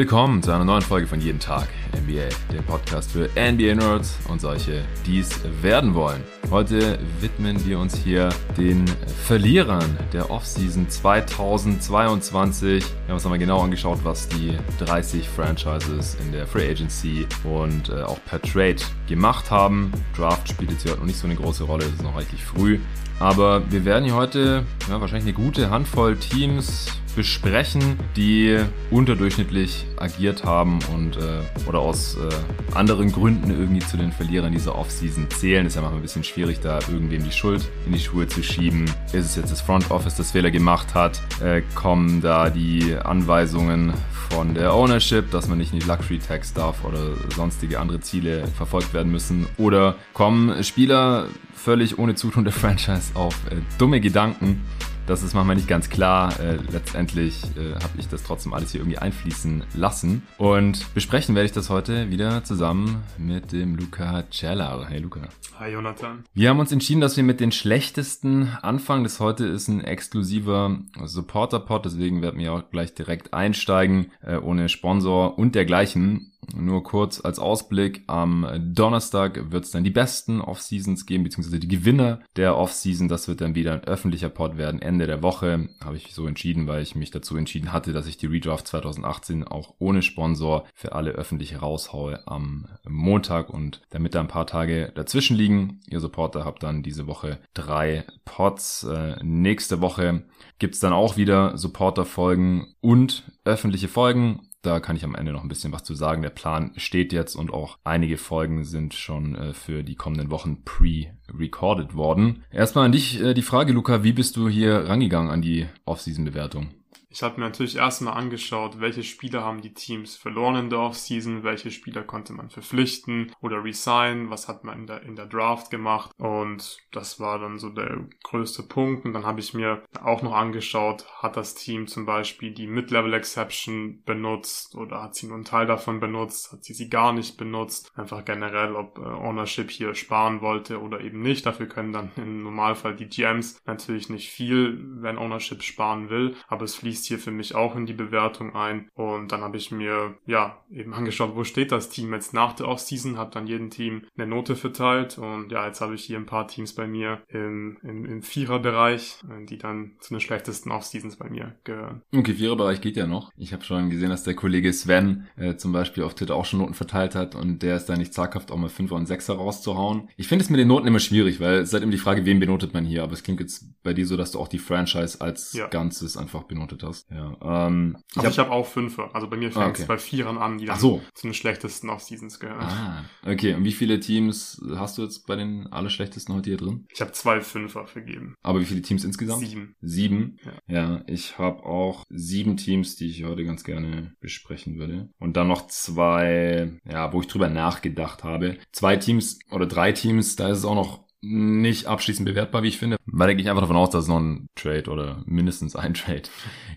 Willkommen zu einer neuen Folge von Jeden Tag NBA, der Podcast für NBA-Nerds und solche, die es werden wollen. Heute widmen wir uns hier den Verlierern der Offseason 2022. Wir haben uns nochmal genau angeschaut, was die 30 Franchises in der Free Agency und äh, auch per Trade gemacht haben. Draft spielt jetzt hier noch nicht so eine große Rolle, es ist noch reichlich früh. Aber wir werden hier heute ja, wahrscheinlich eine gute Handvoll Teams besprechen, die unterdurchschnittlich agiert haben und äh, oder aus äh, anderen Gründen irgendwie zu den Verlierern dieser Offseason zählen. Ist ja manchmal ein bisschen schwierig, da irgendwem die Schuld in die Schuhe zu schieben. Ist es jetzt das Front Office, das Fehler gemacht hat? Äh, kommen da die Anweisungen von der Ownership, dass man nicht in die Luxury Tax darf oder sonstige andere Ziele verfolgt werden müssen? Oder kommen Spieler völlig ohne Zutun der Franchise auf äh, dumme Gedanken? Das ist manchmal nicht ganz klar. Äh, letztendlich äh, habe ich das trotzdem alles hier irgendwie einfließen lassen. Und besprechen werde ich das heute wieder zusammen mit dem Luca Cellar. Hey Luca. Hi Jonathan. Wir haben uns entschieden, dass wir mit den schlechtesten anfangen. Das heute ist ein exklusiver Supporter-Pod, deswegen werden wir auch gleich direkt einsteigen, äh, ohne Sponsor und dergleichen. Nur kurz als Ausblick, am Donnerstag wird es dann die besten Off-Seasons geben, beziehungsweise die Gewinner der Off-Season. Das wird dann wieder ein öffentlicher Pod werden. Ende der Woche habe ich so entschieden, weil ich mich dazu entschieden hatte, dass ich die Redraft 2018 auch ohne Sponsor für alle öffentlich raushaue am Montag und damit da ein paar Tage dazwischen liegen. Ihr Supporter habt dann diese Woche drei Pods. Äh, nächste Woche gibt's dann auch wieder Supporter-Folgen und öffentliche Folgen. Da kann ich am Ende noch ein bisschen was zu sagen. Der Plan steht jetzt und auch einige Folgen sind schon äh, für die kommenden Wochen pre-recorded worden. Erstmal an dich äh, die Frage, Luca, wie bist du hier rangegangen an die Off-Season-Bewertung? Ich habe mir natürlich erstmal angeschaut, welche Spieler haben die Teams verloren in der Offseason, welche Spieler konnte man verpflichten oder resign, was hat man in der, in der Draft gemacht und das war dann so der größte Punkt und dann habe ich mir auch noch angeschaut, hat das Team zum Beispiel die Mid-Level Exception benutzt oder hat sie nur einen Teil davon benutzt, hat sie sie gar nicht benutzt, einfach generell, ob äh, Ownership hier sparen wollte oder eben nicht, dafür können dann im Normalfall die GMs natürlich nicht viel, wenn Ownership sparen will, aber es fließt fließt hier für mich auch in die Bewertung ein. Und dann habe ich mir ja eben angeschaut, wo steht das Team jetzt nach der Offseason, habe dann jedem Team eine Note verteilt und ja, jetzt habe ich hier ein paar Teams bei mir im, im, im Viererbereich, die dann zu den schlechtesten Offseasons bei mir gehören. Okay, Viererbereich geht ja noch. Ich habe schon gesehen, dass der Kollege Sven äh, zum Beispiel auf Twitter auch schon Noten verteilt hat und der ist da nicht zaghaft, auch mal Fünfer und Sechser rauszuhauen. Ich finde es mit den Noten immer schwierig, weil es ist halt immer die Frage, wen benotet man hier. Aber es klingt jetzt bei dir so, dass du auch die Franchise als ja. Ganzes einfach benotet hast hast. Ja, ähm, ich also habe hab auch Fünfe. Also bei mir fängt es okay. bei Vierern an, die dann so. zu den schlechtesten Off-Seasons gehören. Ah, okay. Und wie viele Teams hast du jetzt bei den allerschlechtesten heute hier drin? Ich habe zwei Fünfer vergeben. Aber wie viele Teams insgesamt? Sieben. Sieben? Ja, ja ich habe auch sieben Teams, die ich heute ganz gerne besprechen würde. Und dann noch zwei, ja, wo ich drüber nachgedacht habe. Zwei Teams oder drei Teams, da ist es auch noch nicht abschließend bewertbar, wie ich finde. Weil da gehe ich einfach davon aus, dass es noch ein Trade oder mindestens ein Trade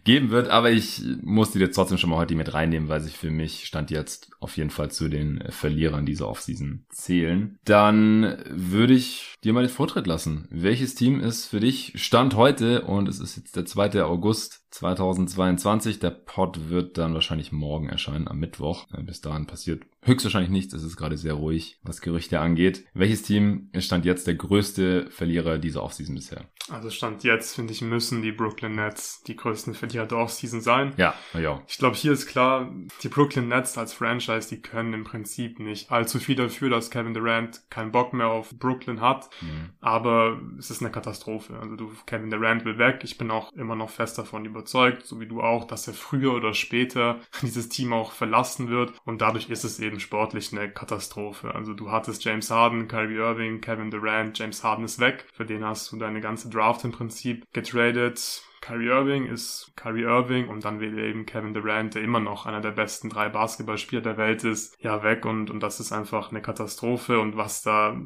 geben wird. Aber ich muss die jetzt trotzdem schon mal heute mit reinnehmen, weil sich für mich Stand jetzt auf jeden Fall zu den Verlierern dieser Offseason zählen. Dann würde ich dir mal den Vortritt lassen. Welches Team ist für dich Stand heute und es ist jetzt der 2. August 2022. Der Pod wird dann wahrscheinlich morgen erscheinen, am Mittwoch. Äh, bis dahin passiert höchstwahrscheinlich nichts. Es ist gerade sehr ruhig, was Gerüchte angeht. Welches Team ist Stand jetzt der größte Verlierer dieser Offseason bisher? Also Stand jetzt, finde ich, müssen die Brooklyn Nets die größten Verlierer der Offseason sein. Ja, ja. Ich glaube, hier ist klar, die Brooklyn Nets als Franchise, die können im Prinzip nicht allzu viel dafür, dass Kevin Durant keinen Bock mehr auf Brooklyn hat. Mhm. Aber es ist eine Katastrophe. Also du, Kevin Durant will weg. Ich bin auch immer noch fest davon überzeugt, so wie du auch, dass er früher oder später dieses Team auch verlassen wird. Und dadurch ist es eben sportlich eine Katastrophe. Also du hattest James Harden, Kyrie Irving, Kevin Durant, James Harden ist weg. Für den hast du deine ganze Draft im Prinzip getradet. Kyrie Irving ist Kyrie Irving und dann will eben Kevin Durant, der immer noch einer der besten drei Basketballspieler der Welt ist, ja weg und, und das ist einfach eine Katastrophe und was da,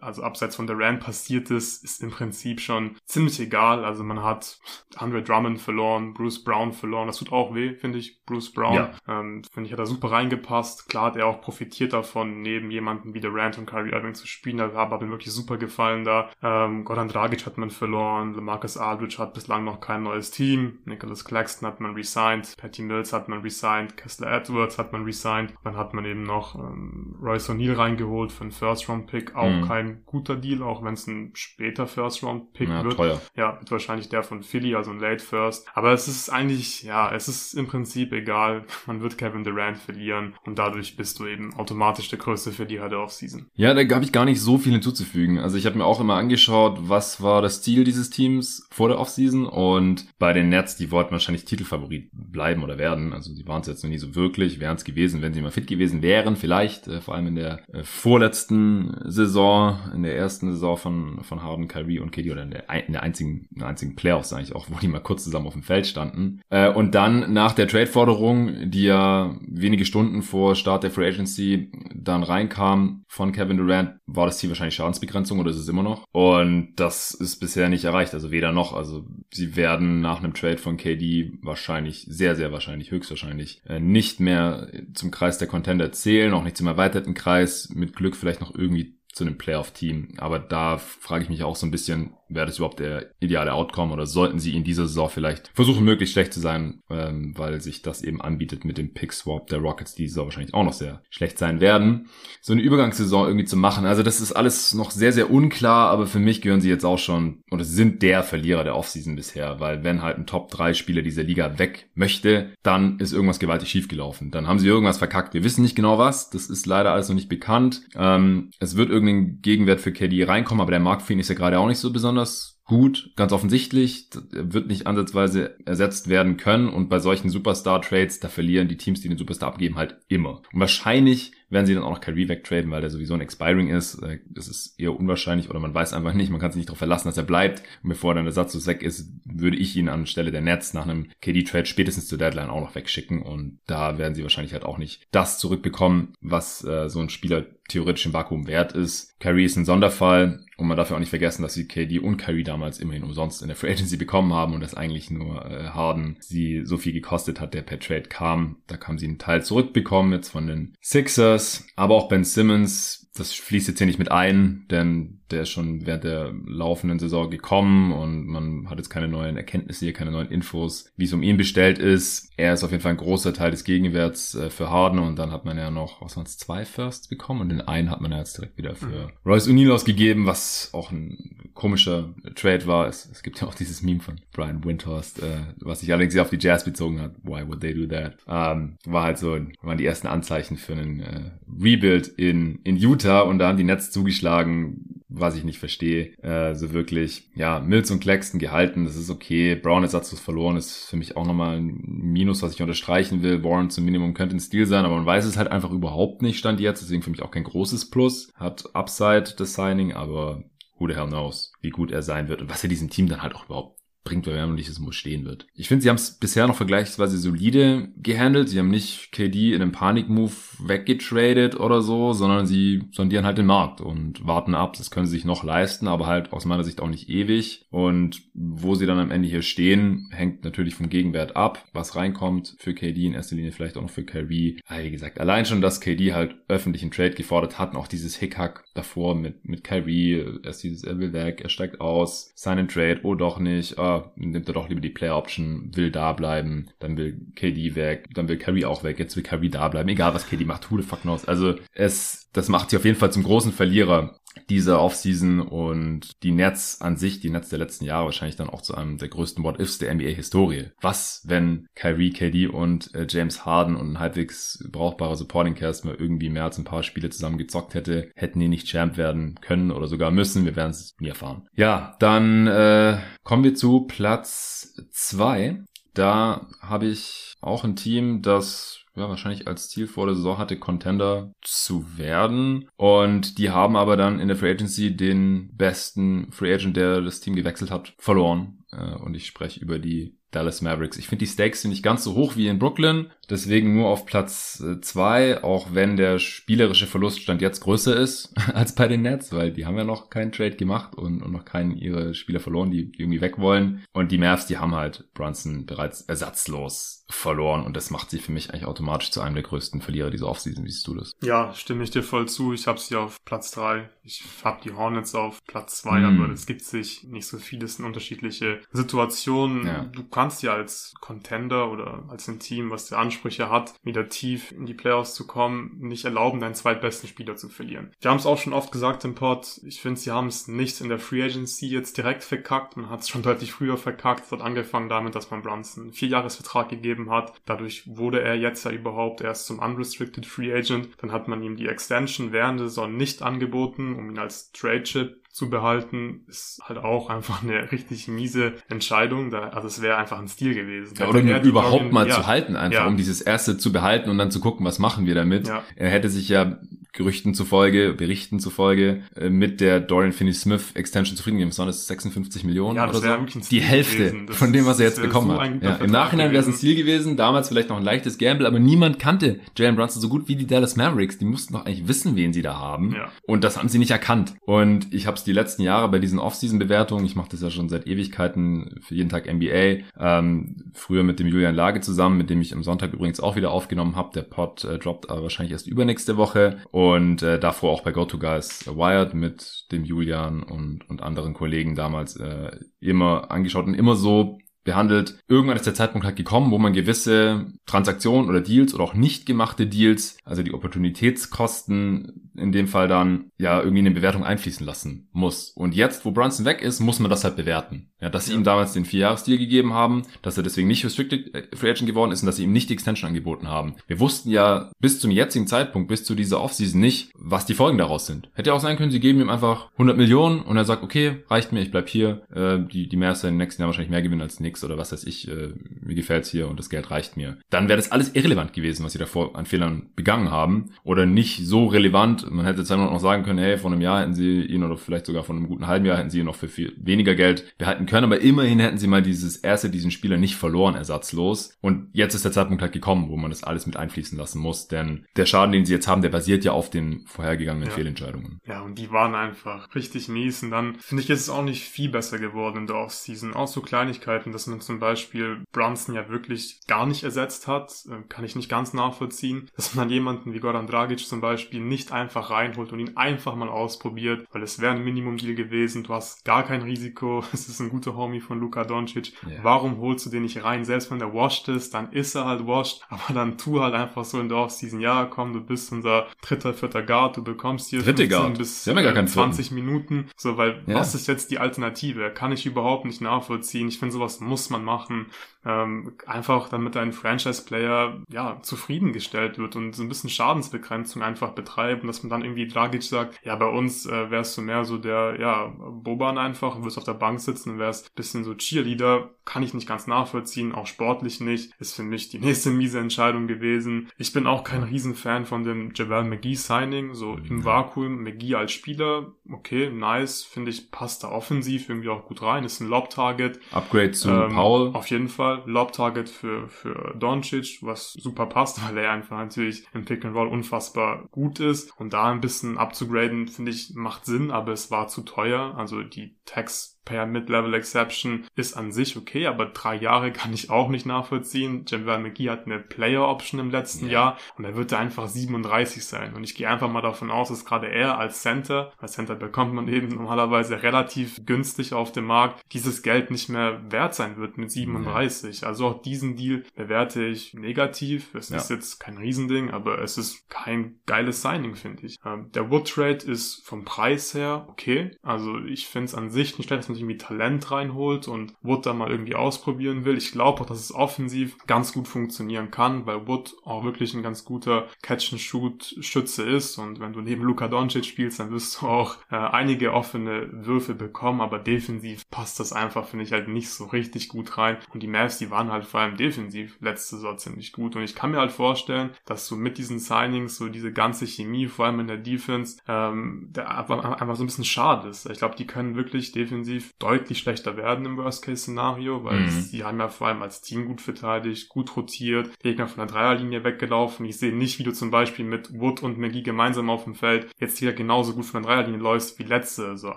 also abseits von Durant passiert ist, ist im Prinzip schon ziemlich egal. Also man hat Andre Drummond verloren, Bruce Brown verloren, das tut auch weh, finde ich, Bruce Brown. Ja. Ähm, finde ich, hat er super reingepasst. Klar hat er auch profitiert davon, neben jemanden wie Durant und Kyrie Irving zu spielen, da hat mir wirklich super gefallen da. Ähm, Goran Dragic hat man verloren, Marcus Aldridge hat bislang noch keinen neues Team. Nicholas Claxton hat man resigned, Patty Mills hat man resigned, Kessler Edwards hat man resigned. Dann hat man eben noch ähm, Royce O'Neill reingeholt für einen First-Round-Pick. Auch mhm. kein guter Deal, auch wenn es ein später First-Round-Pick ja, wird. Teuer. Ja, wird wahrscheinlich der von Philly, also ein Late First. Aber es ist eigentlich, ja, es ist im Prinzip egal. Man wird Kevin Durant verlieren und dadurch bist du eben automatisch der größte Verlierer der Offseason. Ja, da habe ich gar nicht so viel hinzuzufügen. Also ich habe mir auch immer angeschaut, was war das Ziel dieses Teams vor der Offseason und bei den Nets, die wollten wahrscheinlich Titelfavorit bleiben oder werden. Also sie waren es jetzt noch nie so wirklich, wären es gewesen, wenn sie mal fit gewesen wären, vielleicht, äh, vor allem in der äh, vorletzten Saison, in der ersten Saison von, von Harden, Kyrie und KD oder in der, in der einzigen, in der einzigen Playoffs eigentlich auch, wo die mal kurz zusammen auf dem Feld standen. Äh, und dann nach der Trade-Forderung, die ja wenige Stunden vor Start der Free Agency dann reinkam von Kevin Durant, war das Ziel wahrscheinlich Schadensbegrenzung oder ist es immer noch? Und das ist bisher nicht erreicht, also weder noch. Also sie werden nach einem Trade von KD wahrscheinlich, sehr, sehr wahrscheinlich, höchstwahrscheinlich, äh, nicht mehr zum Kreis der Contender zählen, auch nicht zum erweiterten Kreis, mit Glück vielleicht noch irgendwie zu einem Playoff-Team. Aber da frage ich mich auch so ein bisschen, wäre das überhaupt der ideale Outcome oder sollten sie in dieser Saison vielleicht versuchen, möglichst schlecht zu sein, ähm, weil sich das eben anbietet mit dem Pick-Swap der Rockets, die Saison wahrscheinlich auch noch sehr schlecht sein werden, so eine Übergangssaison irgendwie zu machen. Also das ist alles noch sehr, sehr unklar, aber für mich gehören sie jetzt auch schon oder sind der Verlierer der Offseason bisher, weil wenn halt ein Top-3-Spieler dieser Liga weg möchte, dann ist irgendwas gewaltig schiefgelaufen. Dann haben sie irgendwas verkackt. Wir wissen nicht genau was, das ist leider alles noch nicht bekannt. Ähm, es wird irgendein Gegenwert für KD reinkommen, aber der Markt für ihn ist ja gerade auch nicht so besonders besonders gut, ganz offensichtlich, wird nicht ansatzweise ersetzt werden können und bei solchen Superstar-Trades, da verlieren die Teams, die den Superstar abgeben, halt immer. Und wahrscheinlich werden sie dann auch noch Kyrie wegtraden, weil der sowieso ein Expiring ist. Äh, das ist eher unwahrscheinlich oder man weiß einfach nicht. Man kann sich nicht darauf verlassen, dass er bleibt. Und bevor dann der Satz weg ist, würde ich ihn anstelle der Nets nach einem KD-Trade spätestens zur Deadline auch noch wegschicken. Und da werden sie wahrscheinlich halt auch nicht das zurückbekommen, was äh, so ein Spieler theoretisch im Vakuum wert ist. Kyrie ist ein Sonderfall. Und man darf ja auch nicht vergessen, dass sie KD und Kyrie damals immerhin umsonst in der Free Agency bekommen haben und dass eigentlich nur äh, Harden sie so viel gekostet hat, der per Trade kam. Da kam sie einen Teil zurückbekommen jetzt von den Sixers. Aber auch Ben Simmons das fließt jetzt hier nicht mit ein, denn der ist schon während der laufenden Saison gekommen und man hat jetzt keine neuen Erkenntnisse hier, keine neuen Infos, wie es um ihn bestellt ist. Er ist auf jeden Fall ein großer Teil des Gegenwerts äh, für Harden und dann hat man ja noch, was waren es, zwei Firsts bekommen und den einen hat man ja jetzt direkt wieder für mhm. Royce O'Neill ausgegeben, was auch ein komischer Trade war. Es, es, gibt ja auch dieses Meme von Brian Windhorst, äh, was sich allerdings auf die Jazz bezogen hat. Why would they do that? Ähm, war halt so, waren die ersten Anzeichen für einen äh, Rebuild in, in Utah Utah und da haben die Nets zugeschlagen, was ich nicht verstehe, äh, so wirklich. Ja, Mills und Claxton gehalten, das ist okay. Brown ersatzlos verloren, ist für mich auch nochmal ein Minus, was ich unterstreichen will. Warren zum Minimum könnte ein Stil sein, aber man weiß es halt einfach überhaupt nicht, stand jetzt, deswegen für mich auch kein großes Plus. Hat Upside das Signing, aber who the hell knows, wie gut er sein wird und was er diesem Team dann halt auch überhaupt bringt, weil wir haben nicht, dass es muss stehen wird. Ich finde, sie haben es bisher noch vergleichsweise solide gehandelt. Sie haben nicht KD in einem Panikmove weggetradet oder so, sondern sie sondieren halt den Markt und warten ab. Das können sie sich noch leisten, aber halt aus meiner Sicht auch nicht ewig. Und wo sie dann am Ende hier stehen, hängt natürlich vom Gegenwert ab, was reinkommt für KD, in erster Linie vielleicht auch noch für Kyrie. Aber wie gesagt, allein schon, dass KD halt öffentlichen Trade gefordert hat und auch dieses Hickhack davor mit, mit Kyrie, erst dieses, er will weg, er steigt aus, sign and trade, oh doch nicht, nimmt er doch lieber die Player Option, will da bleiben, dann will KD weg, dann will Curry auch weg, jetzt will Curry da bleiben, egal was KD macht, who the fuck knows. Also es, das macht sie auf jeden Fall zum großen Verlierer diese Offseason und die Nets an sich, die Nets der letzten Jahre wahrscheinlich dann auch zu einem der größten What-Ifs der NBA-Historie. Was, wenn Kyrie, KD und äh, James Harden und ein halbwegs brauchbarer Supporting Cast mal irgendwie mehr als ein paar Spiele zusammen gezockt hätte, hätten die nicht Champ werden können oder sogar müssen. Wir werden es nie erfahren. Ja, dann äh, kommen wir zu Platz zwei. Da habe ich auch ein Team, das ja, wahrscheinlich als Ziel vor der Saison hatte, Contender zu werden. Und die haben aber dann in der Free Agency den besten Free Agent, der das Team gewechselt hat, verloren. Äh, und ich spreche über die Dallas Mavericks. Ich finde die Stakes sind nicht ganz so hoch wie in Brooklyn, deswegen nur auf Platz äh, zwei, auch wenn der spielerische Verluststand jetzt größer ist als bei den Nets, weil die haben ja noch keinen Trade gemacht und, und noch keinen ihre Spieler verloren, die, irgendwie weg wollen. Und die Mavs, die haben halt Brunson bereits ersatzlos verloren und das macht sie für mich eigentlich automatisch zu einem der größten Verlierer dieser Offseason. Wie siehst du das? Ja, stimme ich dir voll zu. Ich habe sie auf Platz drei. Ich habe die Hornets auf Platz zwei, mm. aber es gibt sich nicht so viel. Das sind unterschiedliche Situationen. Ja. Du kannst ja als Contender oder als ein Team, was die Ansprüche hat, wieder tief in die Playoffs zu kommen, nicht erlauben, deinen zweitbesten Spieler zu verlieren. Wir haben es auch schon oft gesagt im Pod. Ich finde, sie haben es nicht in der Free Agency jetzt direkt verkackt. Man hat es schon deutlich früher verkackt. Es hat angefangen damit, dass man Brunson einen Vierjahresvertrag gegeben hat. Dadurch wurde er jetzt ja überhaupt erst zum Unrestricted Free Agent. Dann hat man ihm die Extension während der Saison nicht angeboten, um ihn als Trade Chip zu behalten, ist halt auch einfach eine richtig miese Entscheidung. Da, also es wäre einfach ein Stil gewesen. Ja, oder ihn überhaupt Morgan, mal ja, zu halten, einfach ja. um dieses erste zu behalten und dann zu gucken, was machen wir damit. Er hätte sich ja Gerüchten zufolge, Berichten zufolge, äh, mit der Dorian Finney-Smith Extension zufrieden gegeben. Waren das 56 Millionen ja, das oder so? Die Hälfte von dem, was er jetzt bekommen so hat. Ja, Im Nachhinein wäre es ein Ziel gewesen, damals vielleicht noch ein leichtes Gamble, aber niemand kannte Jalen Brunson so gut wie die Dallas Mavericks. Die mussten doch eigentlich wissen, wen sie da haben. Ja. Und das haben sie nicht erkannt. Und ich habe es die letzten Jahre bei diesen Off-Season-Bewertungen, ich mache das ja schon seit Ewigkeiten für jeden Tag NBA, ähm, früher mit dem Julian Lage zusammen, mit dem ich am Sonntag übrigens auch wieder aufgenommen habe. Der Pod äh, droppt aber wahrscheinlich erst übernächste Woche. Und und äh, davor auch bei GoToGuys Wired mit dem Julian und, und anderen Kollegen damals äh, immer angeschaut und immer so behandelt. Irgendwann ist der Zeitpunkt halt gekommen, wo man gewisse Transaktionen oder Deals oder auch nicht gemachte Deals, also die Opportunitätskosten in dem Fall dann ja irgendwie in eine Bewertung einfließen lassen muss. Und jetzt, wo Brunson weg ist, muss man das halt bewerten. Ja, dass sie ja. ihm damals den Vierjahres-Deal gegeben haben, dass er deswegen nicht Restricted äh, Free Agent geworden ist und dass sie ihm nicht die Extension angeboten haben. Wir wussten ja bis zum jetzigen Zeitpunkt, bis zu dieser Offseason nicht, was die Folgen daraus sind. Hätte auch sein können, sie geben ihm einfach 100 Millionen und er sagt, okay, reicht mir, ich bleib hier. Äh, die, die Mavs werden im nächsten Jahr wahrscheinlich mehr gewinnen als nix oder was weiß ich, äh, mir gefällt's hier und das Geld reicht mir. Dann wäre das alles irrelevant gewesen, was sie davor an Fehlern begangen haben oder nicht so relevant. Man hätte jetzt einfach noch sagen können, hey, vor einem Jahr hätten sie ihn oder vielleicht sogar von einem guten halben Jahr hätten sie ihn noch für viel weniger Geld behalten können, aber immerhin hätten sie mal dieses erste, diesen Spieler nicht verloren, ersatzlos. Und jetzt ist der Zeitpunkt halt gekommen, wo man das alles mit einfließen lassen muss, denn der Schaden, den sie jetzt haben, der basiert ja auf den vorhergegangenen ja. Fehlentscheidungen. Ja, und die waren einfach richtig mies und dann finde ich, ist es auch nicht viel besser geworden in der Offseason. Auch so Kleinigkeiten, dass man zum Beispiel Brunson ja wirklich gar nicht ersetzt hat, äh, kann ich nicht ganz nachvollziehen, dass man jemanden wie Goran Dragic zum Beispiel nicht einfach reinholt und ihn einfach mal ausprobiert, weil es wäre ein Minimum-Deal gewesen, du hast gar kein Risiko, es ist ein guter Homie von Luka Doncic, yeah. warum holst du den nicht rein? Selbst wenn der washed ist, dann ist er halt washed, aber dann tu halt einfach so in der Offseason, ja komm, du bist unser dritter, vierter Guard, du bekommst hier Dritte 15 Guard. bis ja, gar 20 Vierten. Minuten, so, weil yeah. was ist jetzt die Alternative? Kann ich überhaupt nicht nachvollziehen. Ich finde, sowas muss man machen. Ähm, einfach damit ein Franchise-Player ja zufriedengestellt wird und so ein bisschen Schadensbegrenzung einfach betreiben, dass man dann irgendwie Dragic sagt, ja, bei uns äh, wärst du mehr so der, ja, Boban einfach, wirst auf der Bank sitzen und wärst bisschen so Cheerleader, kann ich nicht ganz nachvollziehen, auch sportlich nicht, ist für mich die nächste miese Entscheidung gewesen. Ich bin auch kein Riesenfan von dem Javel McGee Signing, so im Vakuum, McGee als Spieler, okay, nice, finde ich, passt da offensiv irgendwie auch gut rein, ist ein Lob-Target. Upgrade zu ähm, Paul. Auf jeden Fall, Lob-Target für, für Doncic, was super passt, weil er einfach natürlich im Pick and Roll unfassbar gut ist. Und da ein bisschen abzugraden, finde ich, macht Sinn, aber es war zu teuer, also die Tax per Mid-Level Exception ist an sich okay, aber drei Jahre kann ich auch nicht nachvollziehen. Jamal McGee hat eine Player Option im letzten ja. Jahr und er wird da einfach 37 sein. Und ich gehe einfach mal davon aus, dass gerade er als Center, als Center bekommt man eben normalerweise relativ günstig auf dem Markt, dieses Geld nicht mehr wert sein wird mit 37. Ja. Also auch diesen Deal bewerte ich negativ. Es ja. ist jetzt kein Riesending, aber es ist kein geiles Signing, finde ich. Ähm, der Wood Trade ist vom Preis her okay. Also ich finde es an sich nicht schlecht, man irgendwie Talent reinholt und Wood da mal irgendwie ausprobieren will. Ich glaube auch, dass es offensiv ganz gut funktionieren kann, weil Wood auch wirklich ein ganz guter Catch-and-Shoot-Schütze ist und wenn du neben Luka Doncic spielst, dann wirst du auch äh, einige offene Würfe bekommen, aber defensiv passt das einfach, finde ich, halt nicht so richtig gut rein und die Mavs, die waren halt vor allem defensiv letzte Saison ziemlich gut und ich kann mir halt vorstellen, dass du mit diesen Signings so diese ganze Chemie, vor allem in der Defense, ähm, der einfach so ein bisschen schade ist. Ich glaube, die können wirklich defensiv defensiv deutlich schlechter werden im Worst-Case-Szenario, weil mhm. sie haben ja vor allem als Team gut verteidigt, gut rotiert, Gegner von der Dreierlinie weggelaufen. Ich sehe nicht, wie du zum Beispiel mit Wood und McGee gemeinsam auf dem Feld jetzt wieder genauso gut von der Dreierlinie läufst wie letzte. Also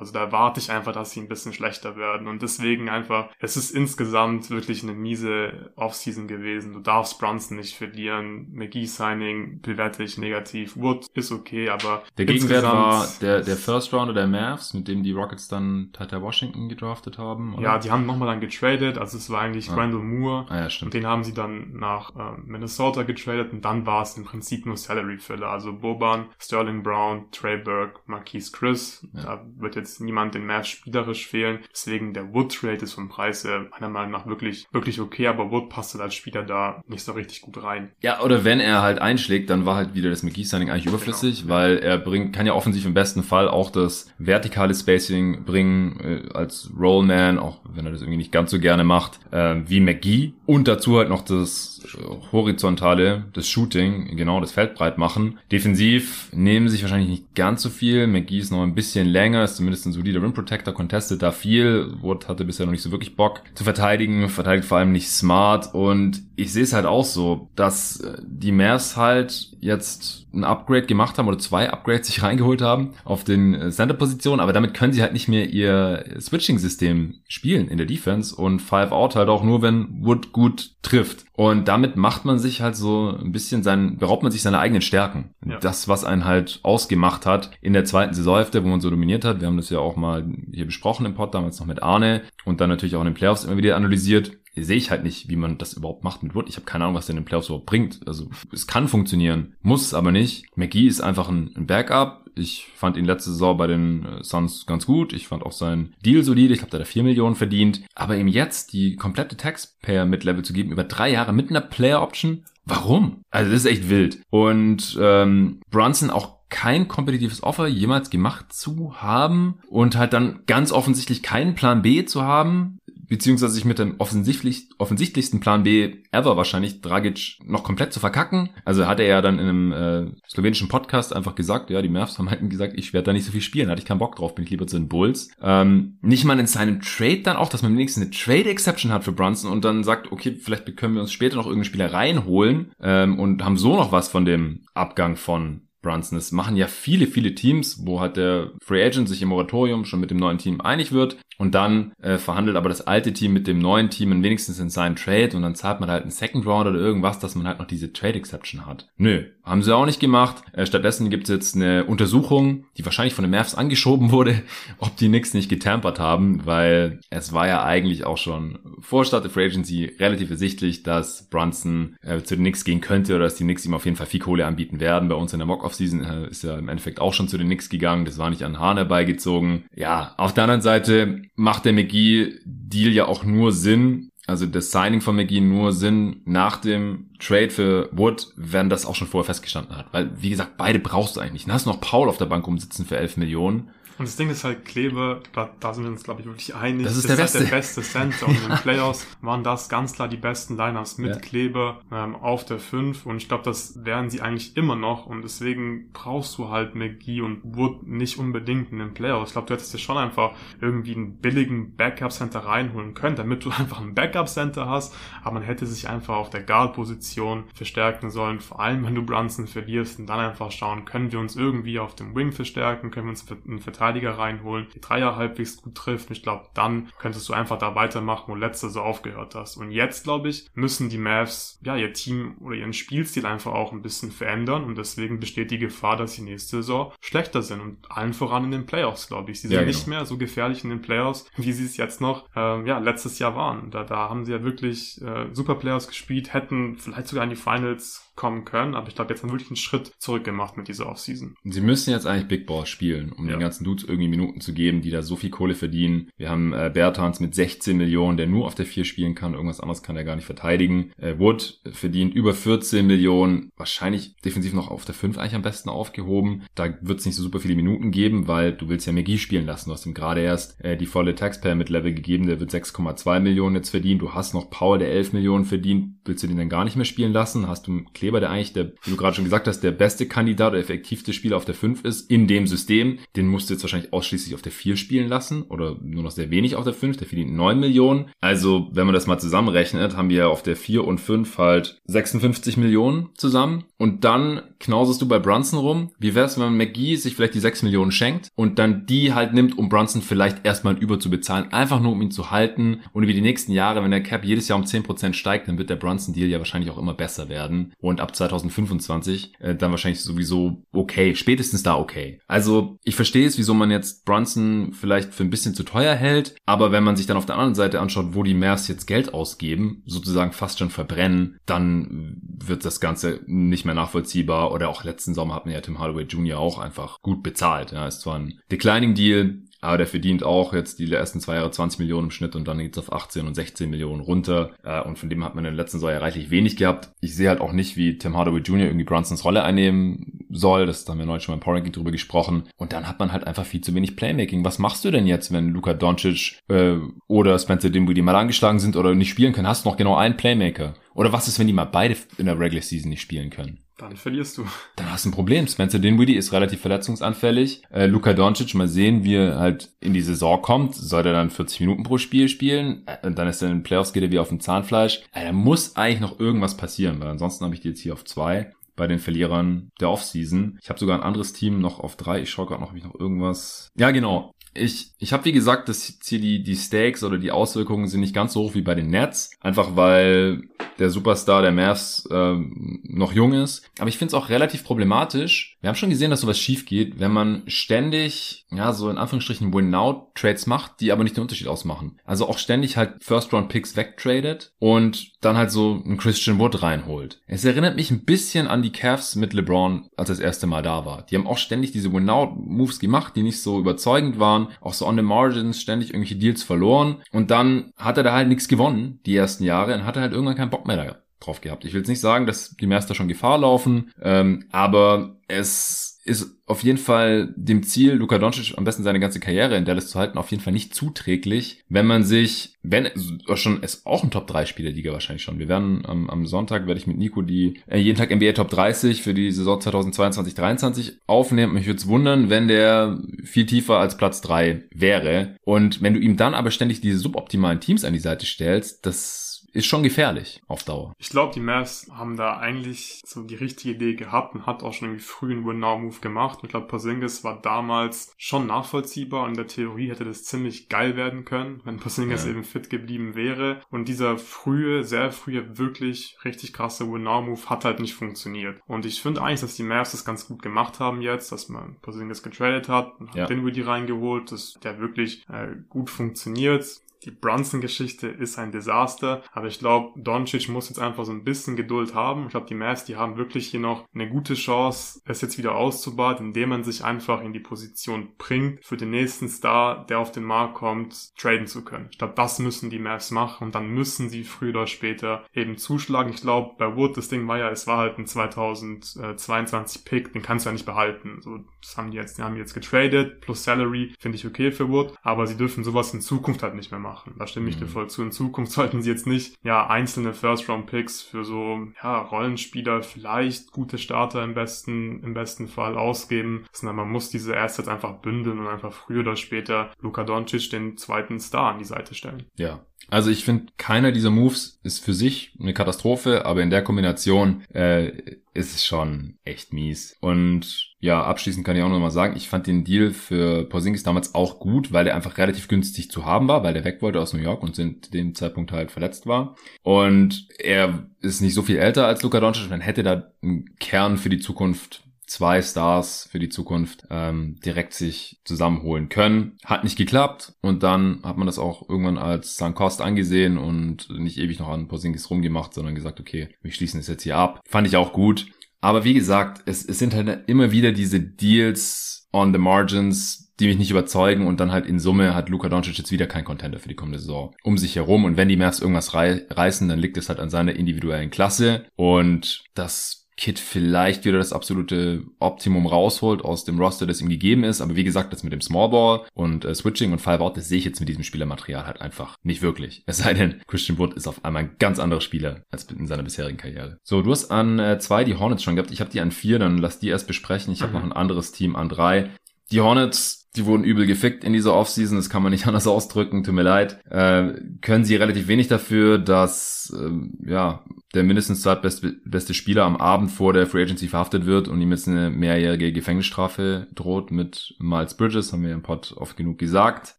da erwarte ich einfach, dass sie ein bisschen schlechter werden und deswegen einfach, es ist insgesamt wirklich eine miese Offseason gewesen. Du darfst Brunson nicht verlieren. McGee-Signing bewerte ich negativ. Wood ist okay, aber der Gegenwert war der, der First Rounder der Mavs, mit dem die Rockets dann Tata Washington gedraftet haben. Oder? Ja, die haben nochmal dann getradet. Also es war eigentlich ah. Randall Moore. Ah, ja, stimmt. Und den haben sie dann nach äh, Minnesota getradet und dann war es im Prinzip nur Salary Filler. Also Boban, Sterling Brown, Trey Burke, Marquise Chris. Ja. Da wird jetzt niemand den Mavs spielerisch fehlen. Deswegen der Wood Trade ist vom Preis her meiner Meinung nach wirklich, wirklich okay, aber Wood passt halt als Spieler da nicht so richtig gut rein. Ja, oder wenn er halt einschlägt, dann war halt wieder das McGee-Signing eigentlich überflüssig, genau. weil er bringt, kann ja offensiv im besten Fall auch das vertikale Spacing bringen äh, als Rollman, auch wenn er das irgendwie nicht ganz so gerne macht, äh, wie McGee. Und dazu halt noch das äh, horizontale, das Shooting, genau, das Feld machen. Defensiv nehmen sich wahrscheinlich nicht ganz so viel. McGee ist noch ein bisschen länger, ist zumindest ein solider Rim Protector, contestet da viel. Wood hatte bisher noch nicht so wirklich Bock zu verteidigen, verteidigt vor allem nicht smart und ich sehe es halt auch so, dass äh, die Mavs halt jetzt ein Upgrade gemacht haben oder zwei Upgrades sich reingeholt haben auf den äh, Center-Positionen, aber damit können sie halt nicht mehr ihr Switching-System spielen in der Defense und Five Out halt auch nur, wenn Wood gut trifft. Und damit macht man sich halt so ein bisschen sein, beraubt man sich seine eigenen Stärken. Ja. Das, was einen halt ausgemacht hat in der zweiten Saisonhälfte, wo man so dominiert hat. Wir haben das ja auch mal hier besprochen im Pod, damals noch mit Arne und dann natürlich auch in den Playoffs immer wieder analysiert sehe ich halt nicht, wie man das überhaupt macht mit Wood. Ich habe keine Ahnung, was der in den Playoffs überhaupt bringt. Also es kann funktionieren, muss es aber nicht. McGee ist einfach ein, ein Backup. Ich fand ihn letzte Saison bei den äh, Suns ganz gut. Ich fand auch seinen Deal solide. Ich glaube, der hat 4 Millionen verdient. Aber ihm jetzt die komplette Taxpayer mit Level zu geben über drei Jahre mit einer Player Option. Warum? Also das ist echt wild. Und ähm, Brunson auch kein kompetitives Offer jemals gemacht zu haben und halt dann ganz offensichtlich keinen Plan B zu haben, beziehungsweise sich mit dem offensichtlich, offensichtlichsten Plan B ever wahrscheinlich Dragic noch komplett zu verkacken. Also hat er ja dann in einem äh, slowenischen Podcast einfach gesagt, ja, die Mavs haben halt gesagt, ich werde da nicht so viel spielen, hatte ich keinen Bock drauf, bin ich lieber zu den Bulls. Ähm, nicht mal in seinem Trade dann auch, dass man wenigstens eine Trade-Exception hat für Brunson und dann sagt, okay, vielleicht können wir uns später noch irgendeinen Spieler reinholen ähm, und haben so noch was von dem Abgang von Brunson. Es machen ja viele, viele Teams, wo halt der Free Agent sich im Moratorium schon mit dem neuen Team einig wird und dann äh, verhandelt aber das alte Team mit dem neuen Team und wenigstens in seinen Trade und dann zahlt man halt einen Second Round oder irgendwas, dass man halt noch diese Trade Exception hat. Nö, haben sie auch nicht gemacht. Äh, stattdessen gibt es jetzt eine Untersuchung, die wahrscheinlich von den Mavs angeschoben wurde, ob die Knicks nicht getampert haben, weil es war ja eigentlich auch schon vor Start der Free Agency relativ ersichtlich, dass Brunson äh, zu den Knicks gehen könnte oder dass die Knicks ihm auf jeden Fall viel Kohle anbieten werden. Bei uns in der Mock-Off-Season äh, ist er im Endeffekt auch schon zu den Knicks gegangen. Das war nicht an Hahn herbeigezogen. Ja, auf der anderen Seite macht der McGee-Deal ja auch nur Sinn, also das Signing von McGee nur Sinn nach dem Trade für Wood, wenn das auch schon vorher festgestanden hat. Weil, wie gesagt, beide brauchst du eigentlich. Dann hast du noch Paul auf der Bank rumsitzen für 11 Millionen. Und das Ding ist halt, Kleber, da, da sind wir uns, glaube ich, wirklich einig. Das ist, das der, ist beste. der beste Center. Und in den Playoffs waren das ganz klar die besten Liners mit ja. Kleber ähm, auf der 5. Und ich glaube, das wären sie eigentlich immer noch. Und deswegen brauchst du halt McGee und Wood nicht unbedingt in den Playoffs. Ich glaube, du hättest dir schon einfach irgendwie einen billigen Backup-Center reinholen können, damit du einfach einen Backup-Center hast. Aber man hätte sich einfach auf der Guard-Position verstärken sollen. Vor allem, wenn du Brunson verlierst und dann einfach schauen, können wir uns irgendwie auf dem Wing verstärken, können wir uns einen Verteidiger Verteidiger reinholen, die Dreier halbwegs gut trifft. Und ich glaube, dann könntest du einfach da weitermachen, wo letzte so aufgehört hast. Und jetzt, glaube ich, müssen die Mavs ja ihr Team oder ihren Spielstil einfach auch ein bisschen verändern. Und deswegen besteht die Gefahr, dass sie nächste Saison schlechter sind. Und allen voran in den Playoffs, glaube ich. Sie sind ja, genau. nicht mehr so gefährlich in den Playoffs, wie sie es jetzt noch ähm, ja, letztes Jahr waren. Da, da haben sie ja wirklich äh, super Playoffs gespielt, hätten vielleicht sogar in die Finals kommen können, aber ich glaube, jetzt haben wir wirklich einen Schritt zurück gemacht mit dieser Offseason. Sie müssen jetzt eigentlich Big Ball spielen, um ja. den ganzen Dudes irgendwie Minuten zu geben, die da so viel Kohle verdienen. Wir haben äh, Bertans mit 16 Millionen, der nur auf der 4 spielen kann, irgendwas anderes kann er gar nicht verteidigen. Äh, Wood verdient über 14 Millionen, wahrscheinlich defensiv noch auf der 5 eigentlich am besten aufgehoben. Da wird es nicht so super viele Minuten geben, weil du willst ja McGee spielen lassen. Du hast ihm gerade erst äh, die volle Taxpayer mit Level gegeben, der wird 6,2 Millionen jetzt verdienen. Du hast noch Power, der 11 Millionen verdient. Willst du den dann gar nicht mehr spielen lassen? Hast du Kleber, der eigentlich der, wie du gerade schon gesagt hast, der beste Kandidat, der effektivste Spieler auf der 5 ist in dem System. Den musst du jetzt wahrscheinlich ausschließlich auf der 4 spielen lassen oder nur noch sehr wenig auf der 5. Der verdient 9 Millionen. Also, wenn man das mal zusammenrechnet, haben wir auf der 4 und 5 halt 56 Millionen zusammen. Und dann knausest du bei Brunson rum. Wie wär's, wenn McGee sich vielleicht die 6 Millionen schenkt und dann die halt nimmt, um Brunson vielleicht erstmal über zu bezahlen, einfach nur um ihn zu halten. Und über die nächsten Jahre, wenn der Cap jedes Jahr um 10% steigt, dann wird der Brunson-Deal ja wahrscheinlich auch immer besser werden. Und ab 2025 äh, dann wahrscheinlich sowieso okay, spätestens da okay. Also ich verstehe es, wieso man jetzt Brunson vielleicht für ein bisschen zu teuer hält, aber wenn man sich dann auf der anderen Seite anschaut, wo die Mavs jetzt Geld ausgeben, sozusagen fast schon verbrennen, dann wird das Ganze nicht mehr nachvollziehbar oder auch letzten Sommer hat man ja Tim Hardaway Jr. auch einfach gut bezahlt. Ja, ist zwar ein Declining Deal, aber der verdient auch jetzt die ersten zwei Jahre 20 Millionen im Schnitt und dann geht's auf 18 und 16 Millionen runter. Äh, und von dem hat man in den letzten Jahr reichlich wenig gehabt. Ich sehe halt auch nicht, wie Tim Hardaway Jr. irgendwie Brunsons Rolle einnehmen soll. Das haben wir neulich schon beim Power Ranking drüber gesprochen. Und dann hat man halt einfach viel zu wenig Playmaking. Was machst du denn jetzt, wenn Luka Doncic äh, oder Spencer Dinwiddie mal angeschlagen sind oder nicht spielen können? Hast du noch genau einen Playmaker? Oder was ist, wenn die mal beide in der Regular Season nicht spielen können? Dann verlierst du. Dann hast du ein Problem. Spencer Dinwiddie ist relativ verletzungsanfällig. Äh, Luka Doncic, mal sehen, wie er halt in die Saison kommt. Soll er dann 40 Minuten pro Spiel spielen? Äh, und dann ist er in den Playoffs geht er wie auf dem Zahnfleisch. Äh, da muss eigentlich noch irgendwas passieren, weil ansonsten habe ich die jetzt hier auf zwei bei den Verlierern der Offseason. Ich habe sogar ein anderes Team noch auf drei. Ich schaue gerade noch, ob ich noch irgendwas. Ja, genau. Ich, ich habe wie gesagt, dass hier die, die Stakes oder die Auswirkungen sind nicht ganz so hoch wie bei den Nets. Einfach weil der Superstar der Mavs äh, noch jung ist. Aber ich finde es auch relativ problematisch. Wir haben schon gesehen, dass sowas schief geht, wenn man ständig, ja, so in Anführungsstrichen Win-Now-Trades macht, die aber nicht den Unterschied ausmachen. Also auch ständig halt First-Round-Picks wegtradet und dann halt so einen Christian Wood reinholt. Es erinnert mich ein bisschen an die Cavs mit LeBron, als er das erste Mal da war. Die haben auch ständig diese Win-Now-Moves gemacht, die nicht so überzeugend waren. Auch so on the margins ständig irgendwelche Deals verloren. Und dann hat er da halt nichts gewonnen, die ersten Jahre, und hatte halt irgendwann keinen Bock mehr drauf gehabt. Ich will jetzt nicht sagen, dass die Meister schon Gefahr laufen, ähm, aber es ist auf jeden Fall dem Ziel, Luka Doncic am besten seine ganze Karriere in Dallas zu halten, auf jeden Fall nicht zuträglich, wenn man sich, wenn schon, ist auch ein Top 3 Spieler Liga wahrscheinlich schon. Wir werden am, am Sonntag werde ich mit Nico die äh, jeden Tag NBA Top 30 für die Saison 2022-23 aufnehmen. Mich würde es wundern, wenn der viel tiefer als Platz 3 wäre. Und wenn du ihm dann aber ständig diese suboptimalen Teams an die Seite stellst, das ist schon gefährlich auf Dauer. Ich glaube, die Mavs haben da eigentlich so die richtige Idee gehabt und hat auch schon irgendwie früh einen Win-Now-Move gemacht. Ich glaube, Porzingis war damals schon nachvollziehbar und in der Theorie hätte das ziemlich geil werden können, wenn Porzingis ja. eben fit geblieben wäre. Und dieser frühe, sehr frühe, wirklich richtig krasse Win-Now-Move hat halt nicht funktioniert. Und ich finde eigentlich, dass die Mavs das ganz gut gemacht haben jetzt, dass man Porzingis getradet hat und ja. hat Dinwiddie reingeholt, dass der wirklich äh, gut funktioniert die Brunson-Geschichte ist ein Desaster, aber ich glaube, Doncic muss jetzt einfach so ein bisschen Geduld haben. Ich glaube, die Mavs, die haben wirklich hier noch eine gute Chance, es jetzt wieder auszubaden, indem man sich einfach in die Position bringt, für den nächsten Star, der auf den Markt kommt, traden zu können. Ich glaube, das müssen die Mavs machen und dann müssen sie früher oder später eben zuschlagen. Ich glaube, bei Wood, das Ding war ja, es war halt ein 2022 Pick, den kannst du ja nicht behalten. So, das haben die jetzt, die haben jetzt getradet, plus Salary, finde ich okay für Wood, aber sie dürfen sowas in Zukunft halt nicht mehr machen machen. Da stimme ich mhm. dir voll zu. In Zukunft sollten sie jetzt nicht, ja, einzelne First-Round-Picks für so, ja, Rollenspieler, vielleicht gute Starter im besten, im besten Fall ausgeben, sondern man muss diese Assets einfach bündeln und einfach früher oder später Luka Doncic den zweiten Star an die Seite stellen. Ja, also ich finde, keiner dieser Moves ist für sich eine Katastrophe, aber in der Kombination äh, ist es schon echt mies. Und ja, abschließend kann ich auch noch mal sagen, ich fand den Deal für Porzingis damals auch gut, weil der einfach relativ günstig zu haben war, weil der weg wollte aus New York und zu dem Zeitpunkt halt verletzt war. Und er ist nicht so viel älter als Luka Doncic, man hätte da einen Kern für die Zukunft zwei Stars für die Zukunft ähm, direkt sich zusammenholen können. Hat nicht geklappt und dann hat man das auch irgendwann als Sunk Cost angesehen und nicht ewig noch an Porzingis rumgemacht, sondern gesagt, okay, wir schließen es jetzt hier ab. Fand ich auch gut. Aber wie gesagt, es, es sind halt immer wieder diese Deals on the margins, die mich nicht überzeugen und dann halt in Summe hat Luka Doncic jetzt wieder kein Contender für die kommende Saison um sich herum und wenn die Mavs irgendwas rei reißen, dann liegt es halt an seiner individuellen Klasse und das Kid vielleicht wieder das absolute Optimum rausholt aus dem Roster, das ihm gegeben ist. Aber wie gesagt, das mit dem Smallball und äh, Switching und Five-Out, das sehe ich jetzt mit diesem Spielermaterial halt einfach nicht wirklich. Es sei denn, Christian Wood ist auf einmal ein ganz anderer Spieler als in seiner bisherigen Karriere. So, du hast an äh, zwei die Hornets schon gehabt. Ich habe die an vier, dann lass die erst besprechen. Ich habe mhm. noch ein anderes Team an drei. Die Hornets die wurden übel gefickt in dieser Offseason, das kann man nicht anders ausdrücken, tut mir leid. Äh, können sie relativ wenig dafür, dass äh, ja der mindestens zweitbeste beste Spieler am Abend vor der Free Agency verhaftet wird und ihm jetzt eine mehrjährige Gefängnisstrafe droht mit Miles Bridges, haben wir im Pod oft genug gesagt.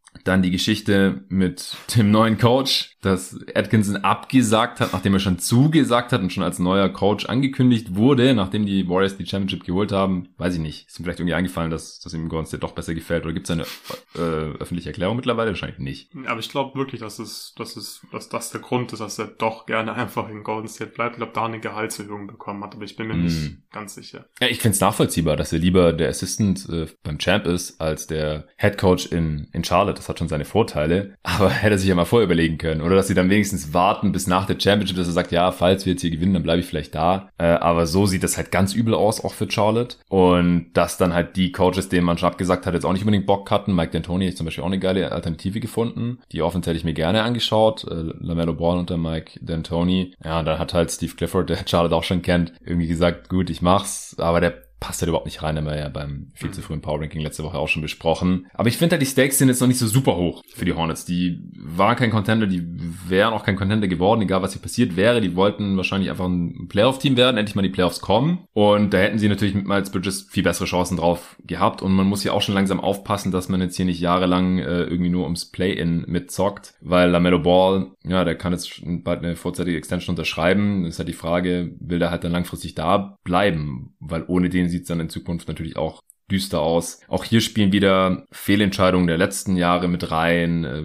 Dann die Geschichte mit dem neuen Coach, dass Atkinson abgesagt hat, nachdem er schon zugesagt hat und schon als neuer Coach angekündigt wurde, nachdem die Warriors die Championship geholt haben. Weiß ich nicht. Ist ihm vielleicht irgendwie eingefallen, dass, dass ihm Golden State doch besser gefällt? Oder gibt es eine äh, öffentliche Erklärung mittlerweile? Wahrscheinlich nicht. Aber ich glaube wirklich, dass es, dass es, dass das der Grund ist, dass er doch gerne einfach in Golden State bleibt. Ich glaube, da eine Gehaltserhöhung bekommen hat, aber ich bin mir mm. nicht hm. ganz sicher. Ja, ich finde es nachvollziehbar, dass er lieber der Assistant äh, beim Champ ist, als der Head Coach in, in Charlotte. Das hat schon seine Vorteile. Aber hätte er sich ja mal vorüberlegen können. Oder dass sie dann wenigstens warten bis nach der Championship, dass er sagt, ja, falls wir jetzt hier gewinnen, dann bleibe ich vielleicht da. Äh, aber so sieht das halt ganz übel aus, auch für Charlotte. Und dass dann halt die Coaches, denen man schon abgesagt hat, jetzt auch nicht unbedingt Bock hatten. Mike D'Antoni habe ich zum Beispiel auch eine geile Alternative gefunden. Die Offense hätte ich mir gerne angeschaut. Äh, LaMelo Ball unter Mike D'Antoni. Ja, dann hat halt Steve Clifford, der Charlotte auch schon kennt, irgendwie gesagt, gut, ich mach's. Aber der passt halt überhaupt nicht rein, haben wir ja beim viel zu frühen Power Ranking letzte Woche auch schon besprochen. Aber ich finde halt, die Stakes sind jetzt noch nicht so super hoch für die Hornets. Die waren kein Contender, die wären auch kein Contender geworden, egal was hier passiert wäre. Die wollten wahrscheinlich einfach ein Playoff-Team werden, endlich mal die Playoffs kommen. Und da hätten sie natürlich mit Miles Bridges viel bessere Chancen drauf gehabt. Und man muss ja auch schon langsam aufpassen, dass man jetzt hier nicht jahrelang äh, irgendwie nur ums Play-In mitzockt, weil LaMelo Ball, ja, der kann jetzt bald eine vorzeitige Extension unterschreiben. Das ist halt die Frage, will der halt dann langfristig da bleiben? Weil ohne den sieht es dann in Zukunft natürlich auch düster aus. Auch hier spielen wieder Fehlentscheidungen der letzten Jahre mit rein. Äh,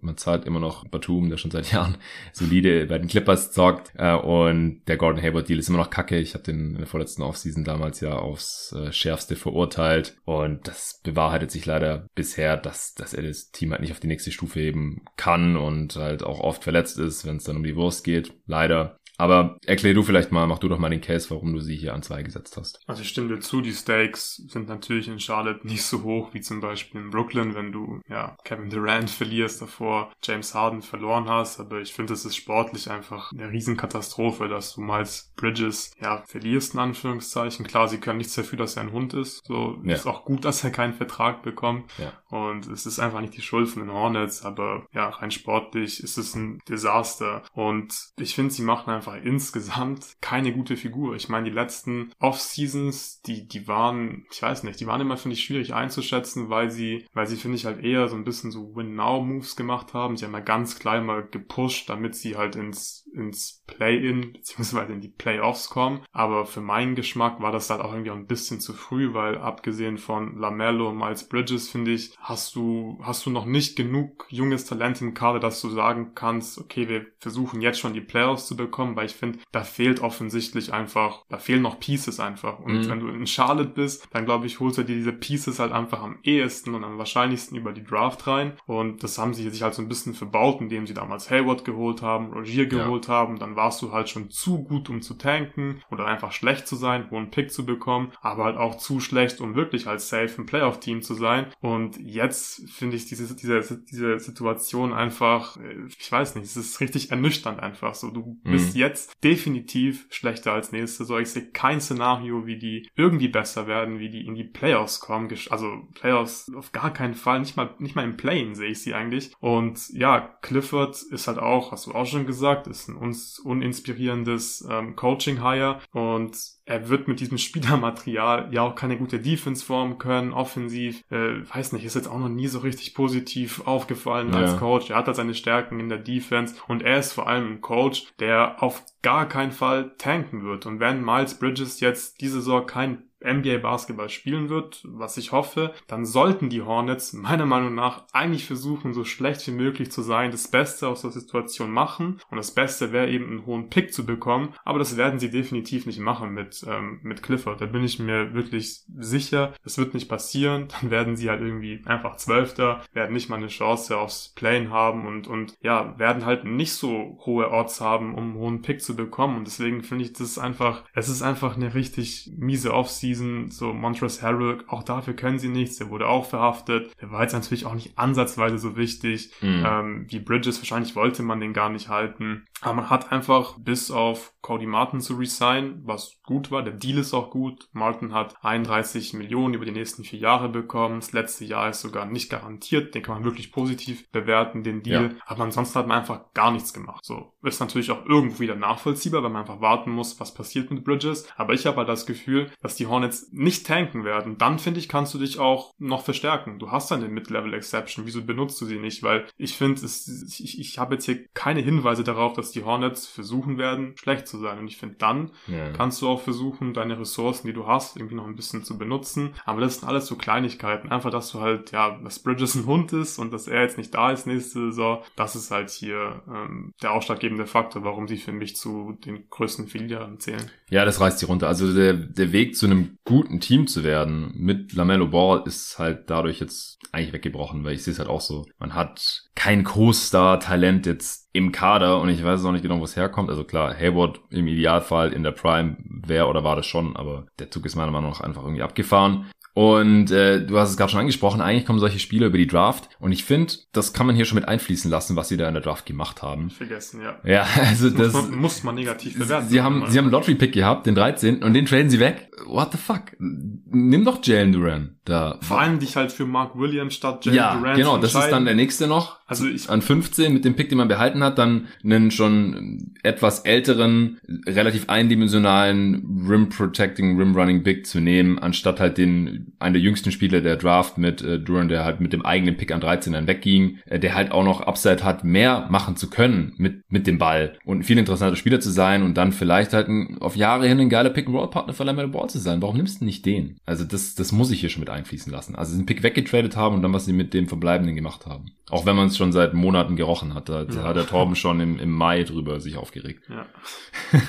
man zahlt immer noch Batum, der schon seit Jahren solide bei den Clippers zockt. Äh, und der Gordon Hayward Deal ist immer noch kacke. Ich habe den in der vorletzten Offseason damals ja aufs äh, schärfste verurteilt. Und das bewahrheitet sich leider bisher, dass, dass er das Team halt nicht auf die nächste Stufe heben kann und halt auch oft verletzt ist, wenn es dann um die Wurst geht. Leider. Aber erklär du vielleicht mal, mach du doch mal den Case, warum du sie hier an zwei gesetzt hast. Also ich stimme dir zu, die Stakes sind natürlich in Charlotte nicht so hoch wie zum Beispiel in Brooklyn, wenn du ja Kevin Durant verlierst, davor James Harden verloren hast. Aber ich finde, es ist sportlich einfach eine Riesenkatastrophe, dass du mal Bridges ja verlierst, in Anführungszeichen. Klar, sie können nichts dafür, dass er ein Hund ist. So ja. ist auch gut, dass er keinen Vertrag bekommt. Ja. Und es ist einfach nicht die Schuld von den Hornets, aber ja, rein sportlich ist es ein Desaster. Und ich finde, sie machen einfach einfach insgesamt keine gute Figur. Ich meine, die letzten Off-Seasons, die, die waren, ich weiß nicht, die waren immer, finde ich, schwierig einzuschätzen, weil sie, weil sie, finde ich, halt eher so ein bisschen so Win-Now-Moves gemacht haben. Sie haben ja ganz klein mal gepusht, damit sie halt ins, ins Play-In, beziehungsweise in die Playoffs kommen. Aber für meinen Geschmack war das halt auch irgendwie ein bisschen zu früh, weil abgesehen von Lamello und Miles Bridges, finde ich, hast du, hast du noch nicht genug junges Talent im Kader, dass du sagen kannst, okay, wir versuchen jetzt schon die Playoffs zu bekommen, weil ich finde, da fehlt offensichtlich einfach, da fehlen noch Pieces einfach. Und mhm. wenn du in Charlotte bist, dann glaube ich, holst du dir diese Pieces halt einfach am ehesten und am wahrscheinlichsten über die Draft rein. Und das haben sie sich halt so ein bisschen verbaut, indem sie damals Hayward geholt haben, Rogier geholt ja. Haben. Dann warst du halt schon zu gut, um zu tanken oder einfach schlecht zu sein, wo einen Pick zu bekommen, aber halt auch zu schlecht, um wirklich als safe ein Playoff-Team zu sein. Und jetzt finde ich diese, diese, diese Situation einfach, äh, ich weiß nicht, es ist richtig ernüchternd einfach so. Du bist mhm. jetzt jetzt definitiv schlechter als nächste Saison. Ich sehe kein Szenario, wie die irgendwie besser werden, wie die in die Playoffs kommen. Also Playoffs auf gar keinen Fall. Nicht mal, nicht mal im Playen sehe ich sie eigentlich. Und ja, Clifford ist halt auch, hast du auch schon gesagt, ist ein uns uninspirierendes ähm, Coaching-Hire. Und er wird mit diesem Spielermaterial ja auch keine gute Defense formen können, offensiv, äh, weiß nicht, ist jetzt auch noch nie so richtig positiv aufgefallen ja. als Coach. Er hat halt seine Stärken in der Defense und er ist vor allem ein Coach, der auf gar keinen Fall tanken wird. Und wenn Miles Bridges jetzt diese Saison kein NBA Basketball spielen wird, was ich hoffe, dann sollten die Hornets meiner Meinung nach eigentlich versuchen, so schlecht wie möglich zu sein, das Beste aus der Situation machen und das Beste wäre eben einen hohen Pick zu bekommen, aber das werden sie definitiv nicht machen mit mit, ähm, mit Clifford. Da bin ich mir wirklich sicher, es wird nicht passieren. Dann werden sie halt irgendwie einfach Zwölfter, werden nicht mal eine Chance aufs Plane haben und, und ja, werden halt nicht so hohe Odds haben, um einen hohen Pick zu bekommen. Und deswegen finde ich das einfach, es ist einfach eine richtig miese Offseason. So Montrezl Harrell, auch dafür können sie nichts. Der wurde auch verhaftet. Der war jetzt natürlich auch nicht ansatzweise so wichtig. Mhm. Ähm, wie Bridges, wahrscheinlich wollte man den gar nicht halten. Aber man hat einfach bis auf Cody Martin zu resign, was gut war. Der Deal ist auch gut. Martin hat 31 Millionen über die nächsten vier Jahre bekommen. Das letzte Jahr ist sogar nicht garantiert. Den kann man wirklich positiv bewerten, den Deal. Ja. Aber ansonsten hat man einfach gar nichts gemacht. So ist natürlich auch irgendwo wieder nachvollziehbar, weil man einfach warten muss, was passiert mit Bridges. Aber ich habe halt das Gefühl, dass die Hornets nicht tanken werden. Dann finde ich, kannst du dich auch noch verstärken. Du hast dann den Mid-Level Exception. Wieso benutzt du sie nicht? Weil ich finde, ich, ich habe jetzt hier keine Hinweise darauf, dass die Hornets versuchen werden, schlecht zu sein. Und ich finde, dann ja. kannst du auch versuchen, deine Ressourcen, die du hast, irgendwie noch ein bisschen zu benutzen. Aber das sind alles so Kleinigkeiten. Einfach, dass du halt, ja, dass Bridges ein Hund ist und dass er jetzt nicht da ist nächste Saison. Das ist halt hier ähm, der ausschlaggebende Faktor, warum sie für mich zu den größten Verlierern zählen. Ja, das reißt sie runter. Also der, der Weg zu einem guten Team zu werden mit Lamello Ball ist halt dadurch jetzt eigentlich weggebrochen, weil ich sehe es halt auch so. Man hat kein Co-Star-Talent jetzt im Kader und ich weiß auch nicht genau, wo es herkommt. Also klar, Hayward im Idealfall in der Prime wäre oder war das schon, aber der Zug ist meiner Meinung nach einfach irgendwie abgefahren. Und äh, du hast es gerade schon angesprochen, eigentlich kommen solche Spiele über die Draft. Und ich finde, das kann man hier schon mit einfließen lassen, was sie da in der Draft gemacht haben. Vergessen, ja. Ja, also das muss man, muss man negativ bewerten. Sie haben, sie haben einen Lottery-Pick gehabt, den 13. und den traden sie weg. What the fuck? Nimm doch Jalen Duran da. Vor allem dich halt für Mark Williams statt Jalen ja, Duran. Genau, das ist dann der nächste noch. Also ich an 15 mit dem Pick, den man behalten hat, dann einen schon etwas älteren, relativ eindimensionalen Rim Protecting, Rim Running Big zu nehmen, anstatt halt den einen der jüngsten Spieler der Draft mit äh, Duran, der halt mit dem eigenen Pick an 13 dann wegging, äh, der halt auch noch Upside hat, mehr machen zu können mit mit dem Ball und ein viel interessanter Spieler zu sein und dann vielleicht halt ein, auf Jahre hin ein geiler Pick and Roll Partner für Lamelo Ball zu sein. Warum nimmst du nicht den? Also das das muss ich hier schon mit einfließen lassen. Also den Pick weggetradet haben und dann was sie mit dem verbleibenden gemacht haben. Auch wenn man es schon seit Monaten gerochen hat. Da ja. hat der Torben schon im, im Mai drüber sich aufgeregt. Ja.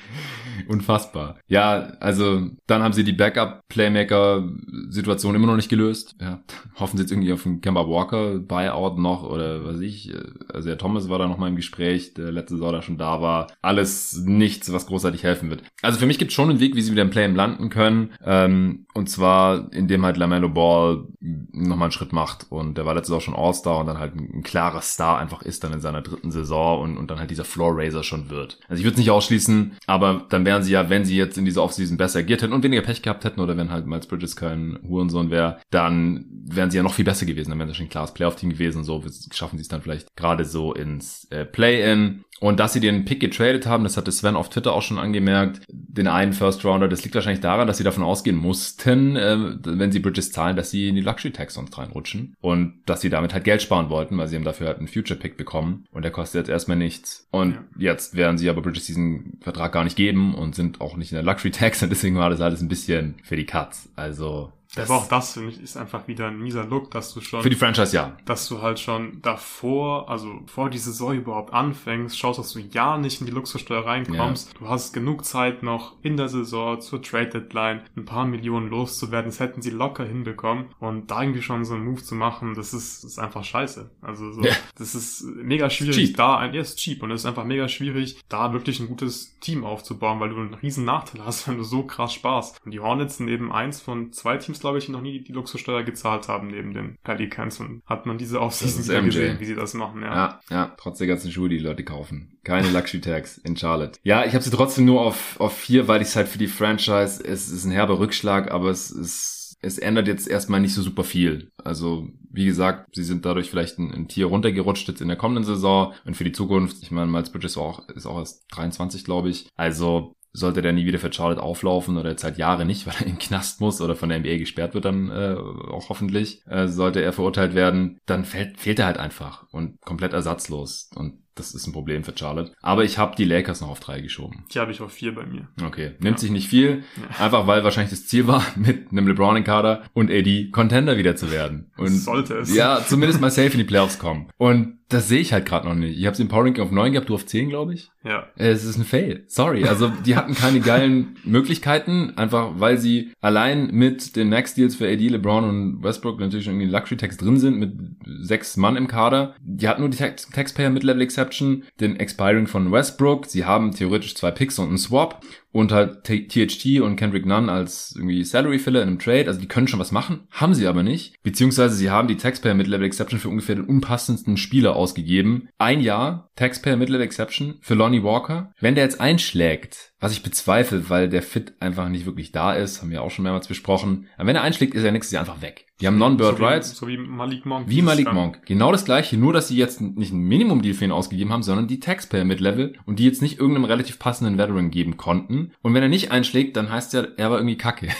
Unfassbar. Ja, also dann haben sie die Backup-Playmaker-Situation immer noch nicht gelöst. Ja, hoffen sie jetzt irgendwie auf einen Kemba Walker-Buyout noch oder was ich. Also der Thomas war da noch mal im Gespräch, der letzte Saison da schon da war. Alles nichts, was großartig helfen wird. Also für mich gibt es schon einen Weg, wie sie wieder im Play landen können. Ähm, und zwar, indem halt LaMelo Ball nochmal einen Schritt macht. Und der war letztes Jahr schon All-Star und dann halt ein, ein, klarer Star einfach ist dann in seiner dritten Saison und, und dann halt dieser Floor-Raiser schon wird. Also ich würde es nicht ausschließen, aber dann wären sie ja, wenn sie jetzt in dieser Offseason besser agiert hätten und weniger Pech gehabt hätten oder wenn halt Miles Bridges kein Hurensohn wäre, dann wären sie ja noch viel besser gewesen. Dann wären sie schon ein klares Playoff-Team gewesen. So schaffen sie es dann vielleicht gerade so ins äh, Play-In. Und dass sie den Pick getradet haben, das hatte Sven auf Twitter auch schon angemerkt, den einen First Rounder, das liegt wahrscheinlich daran, dass sie davon ausgehen mussten, äh, wenn sie Bridges zahlen, dass sie in die Luxury Tax sonst reinrutschen und dass sie damit halt Geld sparen wollten, weil sie haben dafür halt einen Future Pick bekommen und der kostet jetzt erstmal nichts. Und ja. jetzt werden sie aber Bridges diesen Vertrag gar nicht geben und sind auch nicht in der Luxury Tax und deswegen war das alles ein bisschen für die Cuts. Also das aber auch das, finde ich, ist einfach wieder ein mieser Look, dass du schon... Für die Franchise, ja. Dass du halt schon davor, also vor die Saison überhaupt anfängst, schaust, dass du ja nicht in die Luxussteuer reinkommst. Ja. Du hast genug Zeit noch in der Saison zur Trade Deadline ein paar Millionen loszuwerden. Das hätten sie locker hinbekommen. Und da irgendwie schon so einen Move zu machen, das ist, ist einfach scheiße. Also so, ja. das ist mega schwierig, cheap. da ein, ja, ist cheap und es ist einfach mega schwierig, da wirklich ein gutes Team aufzubauen, weil du einen riesen Nachteil hast, wenn du so krass sparst. Und die Hornets sind eben eins von zwei Teams, glaube ich, noch nie die Luxussteuer gezahlt haben neben den Pelicans und hat man diese Offseason gesehen, wie sie das machen, ja. Ja, ja, trotz der ganzen Schuhe, die die Leute kaufen. Keine Luxury Tags in Charlotte. Ja, ich habe sie trotzdem nur auf, auf vier, weil ich es halt für die Franchise, es ist ein herber Rückschlag, aber es ist es ändert jetzt erstmal nicht so super viel. Also, wie gesagt, sie sind dadurch vielleicht ein, ein Tier runtergerutscht jetzt in der kommenden Saison und für die Zukunft, ich meine, Miles Bridges auch, ist auch erst 23, glaube ich. Also, sollte der nie wieder für Charlotte auflaufen oder jetzt halt Jahre nicht, weil er in den Knast muss oder von der NBA gesperrt wird dann äh, auch hoffentlich, äh, sollte er verurteilt werden, dann fehlt, fehlt er halt einfach und komplett ersatzlos. Und das ist ein Problem für Charlotte. Aber ich habe die Lakers noch auf drei geschoben. Die habe ich auf vier bei mir. Okay. Nimmt ja. sich nicht viel. Ja. Einfach weil wahrscheinlich das Ziel war, mit einem LeBron in Kader und AD Contender wieder zu werden. Und sollte es. Ja, zumindest mal safe in die Playoffs kommen. Und das sehe ich halt gerade noch nicht. Ich habe den Power Ranking auf 9 gehabt, du auf 10, glaube ich. Ja. Es ist ein Fail. Sorry. Also die hatten keine geilen Möglichkeiten, einfach weil sie allein mit den Max-Deals für AD, LeBron und Westbrook natürlich schon irgendwie Luxury-Tax drin sind, mit sechs Mann im Kader. Die hatten nur die Tax Taxpayer Mid-Level Exception, den Expiring von Westbrook. Sie haben theoretisch zwei Picks und einen Swap und halt THT und Kendrick Nunn als irgendwie Salary Filler in einem Trade. Also die können schon was machen, haben sie aber nicht. Beziehungsweise sie haben die Taxpayer Mid-Level Exception für ungefähr den unpassendsten Spieler ausgegeben. Ein Jahr Taxpayer Mid-Level Exception für Lonnie Walker. Wenn der jetzt einschlägt, was ich bezweifle, weil der Fit einfach nicht wirklich da ist, haben wir auch schon mehrmals besprochen. Aber wenn er einschlägt, ist er nächstes Jahr einfach weg. Die haben Non-Bird so Rights. So wie Malik Monk. Wie Malik Monk. Genau das gleiche, nur dass sie jetzt nicht ein Minimum-Deal für ihn ausgegeben haben, sondern die Taxpayer mit Level und die jetzt nicht irgendeinem relativ passenden Veteran geben konnten. Und wenn er nicht einschlägt, dann heißt ja, er war irgendwie kacke.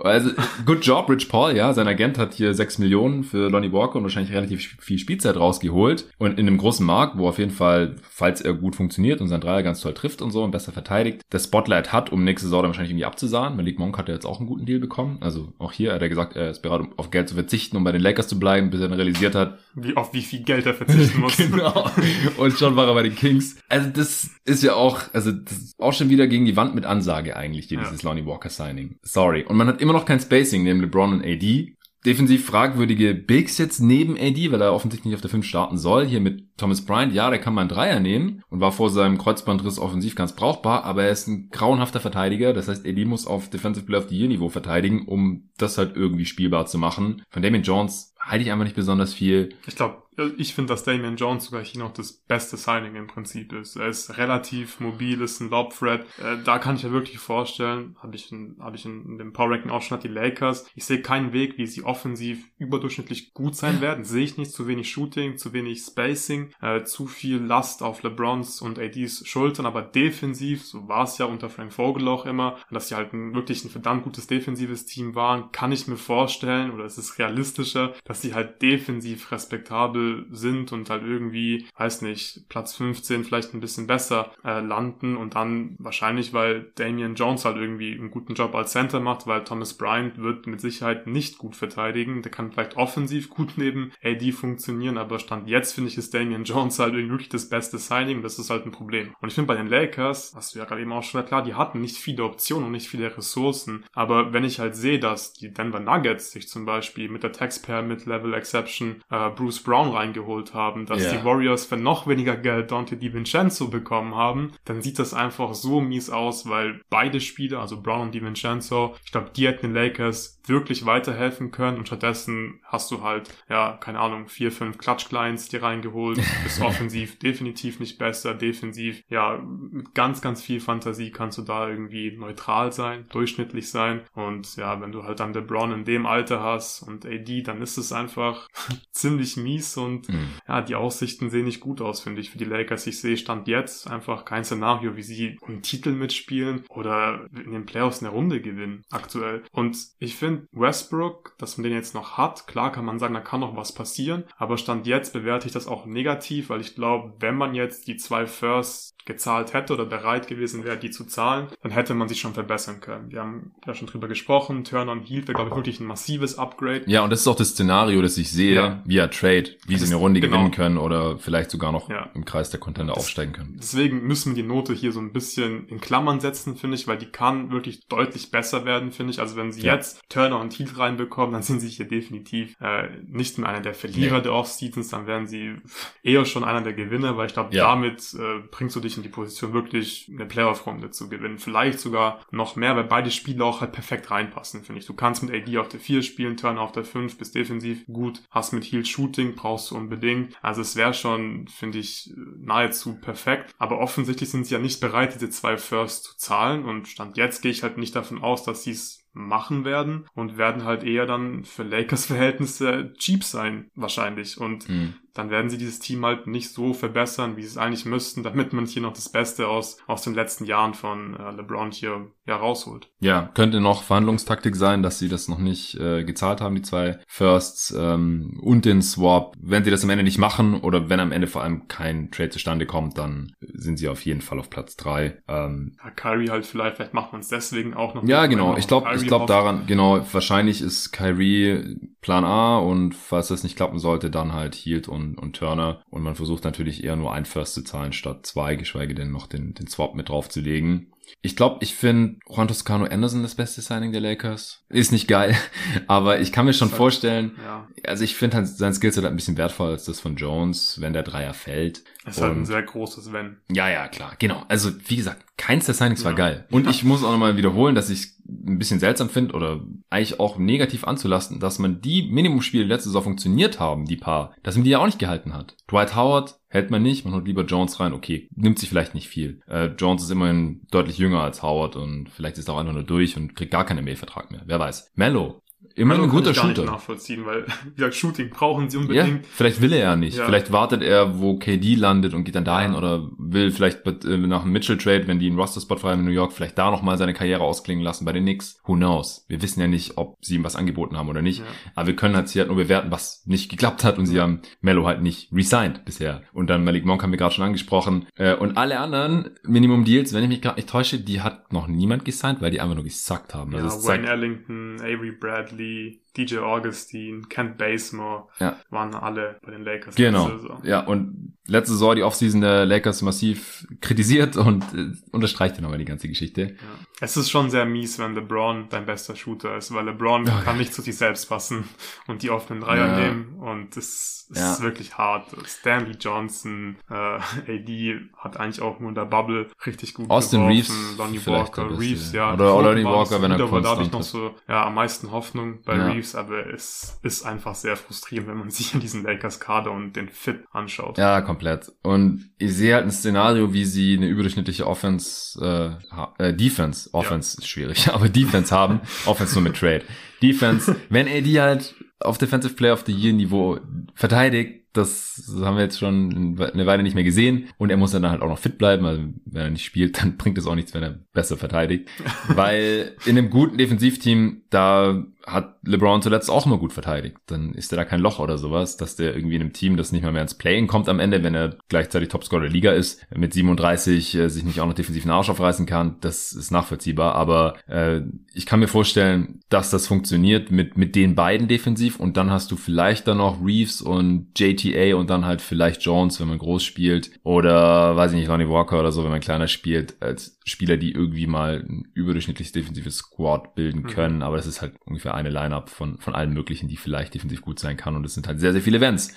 Also, good job, Rich Paul, ja. Sein Agent hat hier sechs Millionen für Lonnie Walker und wahrscheinlich relativ viel Spielzeit rausgeholt. Und in einem großen Markt, wo auf jeden Fall, falls er gut funktioniert und sein Dreier ganz toll trifft und so und besser verteidigt, das Spotlight hat, um nächste Saison dann wahrscheinlich irgendwie abzusahen. Malik Monk hat ja jetzt auch einen guten Deal bekommen. Also auch hier hat er gesagt, er ist bereit, auf Geld zu verzichten, um bei den Lakers zu bleiben, bis er dann realisiert hat. Wie, auf wie viel Geld er verzichten muss. genau. Und schon war er bei den Kings. Also das ist ja auch, also das ist auch schon wieder gegen die Wand mit Ansage eigentlich, hier Ja. dieses Lonnie Walker Signing. Sorry. Und man hat immer noch kein Spacing neben LeBron und AD. Defensiv fragwürdige Bigs jetzt neben AD, weil er offensichtlich nicht auf der 5 starten soll. Hier mit Thomas Bryant, ja, der kann mal einen Dreier nehmen und war vor seinem Kreuzbandriss offensiv ganz brauchbar, aber er ist ein grauenhafter Verteidiger. Das heißt, AD muss auf Defensive Player of the Year Niveau verteidigen, um das halt irgendwie spielbar zu machen. Von Damien Jones halte ich einfach nicht besonders viel. Ich glaube, ich finde, dass Damian Jones sogar hier noch das beste Signing im Prinzip ist. Er ist relativ mobil, ist ein Lob-Threat. Äh, da kann ich mir wirklich vorstellen, habe ich, in, hab ich in, in dem Power Ranking auch schon hat die Lakers. Ich sehe keinen Weg, wie sie offensiv überdurchschnittlich gut sein werden. Sehe ich nicht. Zu wenig Shooting, zu wenig Spacing, äh, zu viel Last auf LeBrons und ADs Schultern. Aber defensiv, so war es ja unter Frank Vogel auch immer, dass sie halt ein, wirklich ein verdammt gutes defensives Team waren, kann ich mir vorstellen, oder es ist realistischer, dass sie halt defensiv respektabel sind und halt irgendwie, weiß nicht, Platz 15 vielleicht ein bisschen besser äh, landen und dann wahrscheinlich, weil Damian Jones halt irgendwie einen guten Job als Center macht, weil Thomas Bryant wird mit Sicherheit nicht gut verteidigen. Der kann vielleicht offensiv gut neben AD funktionieren, aber Stand jetzt finde ich ist Damian Jones halt irgendwie wirklich das beste Signing das ist halt ein Problem. Und ich finde bei den Lakers, hast du ja gerade eben auch schon klar, die hatten nicht viele Optionen und nicht viele Ressourcen, aber wenn ich halt sehe, dass die Denver Nuggets sich zum Beispiel mit der Taxpayer Mid-Level Exception äh, Bruce Brown reingeholt haben, dass Ja. die Warriors für noch weniger Geld Dante DiVincenzo bekommen haben, dann sieht das einfach so mies aus, weil beide Spieler, also Brown und DiVincenzo, ich glaube, die hätten den Lakers wirklich weiterhelfen können und stattdessen hast du halt, ja, keine Ahnung, vier, fünf Klatsch-Clients dir reingeholt, bist offensiv definitiv nicht besser, defensiv, ja, mit ganz, ganz viel Fantasie kannst du da irgendwie neutral sein, durchschnittlich sein und ja, wenn du halt dann LeBron in dem Alter hast und AD, dann ist es einfach ziemlich mies und Hm. ja, die Aussichten sehen nicht gut aus, finde ich, für die Lakers. Ich sehe Stand jetzt einfach kein Szenario, wie sie um Titel mitspielen oder in den Playoffs eine Runde gewinnen, aktuell. Und ich finde, Westbrook, dass man den jetzt noch hat, klar kann man sagen, da kann noch was passieren, aber Stand jetzt bewerte ich das auch negativ, weil ich glaube, wenn man jetzt die zwei Firsts gezahlt hätte oder bereit gewesen wäre, die zu zahlen, dann hätte man sich schon verbessern können. Wir haben ja schon drüber gesprochen, Turner und Hield wäre, glaube ich, wirklich ein massives Upgrade. Ja, und das ist auch das Szenario, das ich sehe, Ja. via Trade, wie Das sie eine Runde genau. gewinnen können oder vielleicht sogar noch Ja. im Kreis der Contender Das- aufsteigen können. Deswegen müssen wir die Note hier so ein bisschen in Klammern setzen, finde ich, weil die kann wirklich deutlich besser werden, finde ich. Also wenn sie Ja. jetzt Turner und Heath reinbekommen, dann sind sie hier definitiv äh, nicht mehr einer der Verlierer Nee. der Offseasons, dann werden sie eher schon einer der Gewinner, weil ich glaube, damit äh, bringst du dich in die Position, wirklich eine Playoff-Runde zu gewinnen. Vielleicht sogar noch mehr, weil beide Spiele auch halt perfekt reinpassen, finde ich. Du kannst mit AD auf der 4 spielen, Turner auf der 5, bist defensiv gut, hast mit Heal Shooting, brauchst du unbedingt. Also es wäre schon, finde ich, nahezu perfekt. Aber offensichtlich sind sie ja nicht bereit, diese zwei Firsts zu zahlen. Und Stand jetzt gehe ich halt nicht davon aus, dass sie es machen werden und werden halt eher dann für Lakers Verhältnisse cheap sein, wahrscheinlich. Und Hm. Dann werden sie dieses Team halt nicht so verbessern, wie sie es eigentlich müssten, damit man hier noch das Beste aus, aus den letzten Jahren von äh, LeBron hier ja rausholt. Ja, könnte noch Verhandlungstaktik sein, dass sie das noch nicht äh, gezahlt haben, die zwei Firsts ähm, und den Swap. Wenn sie das am Ende nicht machen oder wenn am Ende vor allem kein Trade zustande kommt, dann sind sie auf jeden Fall auf Platz drei. Ähm, Ja, Kyrie halt vielleicht, vielleicht macht man es deswegen auch noch. Ja, genau. Ich glaub, Kyrie ich glaube daran, genau, wahrscheinlich ist Kyrie Plan A und falls das nicht klappen sollte, dann halt Hield und, und Turner. Und man versucht natürlich eher nur ein First zu zahlen statt zwei, geschweige denn noch den, den Swap mit draufzulegen. Ich glaube, ich finde Juan Toscano Anderson das beste Signing der Lakers. Ist nicht geil, aber ich kann mir schon halt, vorstellen, ja. also ich finde halt sein Skillset halt ein bisschen wertvoller als das von Jones, wenn der Dreier fällt. Das ist halt ein sehr großes Wenn. Ja, ja, klar, genau. Also wie gesagt, keins der Signings ja. war geil. Und ich muss auch nochmal wiederholen, dass ich ein bisschen seltsam finde oder eigentlich auch negativ anzulasten, dass man die Minimumspiele letzte Saison funktioniert haben, die paar, dass man die ja auch nicht gehalten hat. Dwight Howard hält man nicht, man holt lieber Jones rein, okay, nimmt sich vielleicht nicht viel. Äh, Jones ist immerhin deutlich jünger als Howard und vielleicht ist er auch einfach nur durch und kriegt gar keinen MA-Vertrag mehr. Wer weiß. Mello, Immer ein guter ich Shooter. Nicht nachvollziehen, weil wie gesagt, Shooting brauchen sie unbedingt. Ja, vielleicht will er ja nicht. Ja. Vielleicht wartet er, wo KD landet und geht dann dahin ja. oder will vielleicht äh, nach dem Mitchell Trade, wenn die einen Roster Spot frei in New York, vielleicht da noch mal seine Karriere ausklingen lassen bei den Knicks. Who knows? Wir wissen ja nicht, ob sie ihm was angeboten haben oder nicht. Ja. Aber wir können halt hier halt nur bewerten, was nicht geklappt hat und sie haben Mello halt nicht resigned bisher. Und dann Malik Monk haben wir gerade schon angesprochen. Äh, und alle anderen Minimum Deals, wenn ich mich gerade nicht täusche, die hat noch niemand gesigned, weil die einfach nur gesackt haben. Also ja, Wayne Ellington, Avery Bradley, the DJ Augustine, Kent Bazemore ja. waren alle bei den Lakers. Genau. Ja, und letzte Saison die Offseason der Lakers massiv kritisiert und äh, unterstreicht dann aber die ganze Geschichte. Ja. Es ist schon sehr mies, wenn LeBron dein bester Shooter ist, weil LeBron oh, kann nicht zu sich selbst passen und die offenen Dreier nehmen und es ist wirklich hart. Stanley Johnson, äh, AD hat eigentlich auch nur in der Bubble richtig gut Austin geworfen. Reeves, Lonnie Walker, Reeves, ja. Oder Lonnie Walker, wenn er konstant Da habe ich noch so ja, am meisten Hoffnung bei Reeves Reeves, aber es ist einfach sehr frustrierend, wenn man sich in diesen Lakers-Kader und den Fit anschaut. Ja, komplett. Und ich sehe halt ein Szenario, wie sie eine überdurchschnittliche Offense, äh, äh Defense, Offense ja. ist schwierig, aber Defense haben, Offense nur mit Trade. Defense, wenn AD halt auf Defensive Player of the Year Niveau verteidigt, das haben wir jetzt schon eine Weile nicht mehr gesehen. Und er muss dann halt auch noch fit bleiben. Also wenn er nicht spielt, dann bringt es auch nichts, wenn er besser verteidigt. Weil in einem guten Defensivteam, da hat LeBron zuletzt auch immer gut verteidigt. Dann ist er da kein Loch oder sowas, dass der irgendwie in einem Team, das nicht mal mehr ins Playing kommt am Ende, wenn er gleichzeitig Topscorer der Liga ist, mit 37 äh, sich nicht auch noch defensiv einen Arsch aufreißen kann. Das ist nachvollziehbar. Aber äh, ich kann mir vorstellen, dass das funktioniert mit, mit den beiden defensiv und dann hast du vielleicht dann noch Reeves und JT GTA und dann halt vielleicht Jones, wenn man groß spielt. Oder, weiß ich nicht, Lonnie Walker oder so, wenn man kleiner spielt, als Spieler, die irgendwie mal ein überdurchschnittliches defensives Squad bilden mhm. können. Mhm. Aber das ist halt ungefähr eine Lineup von, von allen möglichen, die vielleicht defensiv gut sein kann. Und es sind halt sehr, sehr viele Events.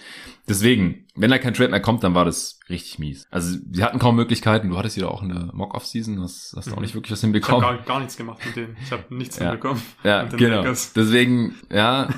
Deswegen, wenn da kein Trade mehr kommt, dann war das richtig mies. Also sie hatten kaum Möglichkeiten. Du hattest ja auch in der Mock-Off-Season, hast, hast mhm. auch nicht wirklich was hinbekommen. Ich habe gar, gar, nichts gemacht mit denen. Ich habe nichts ja. hinbekommen. Ja, genau. Lakers. Deswegen, ja,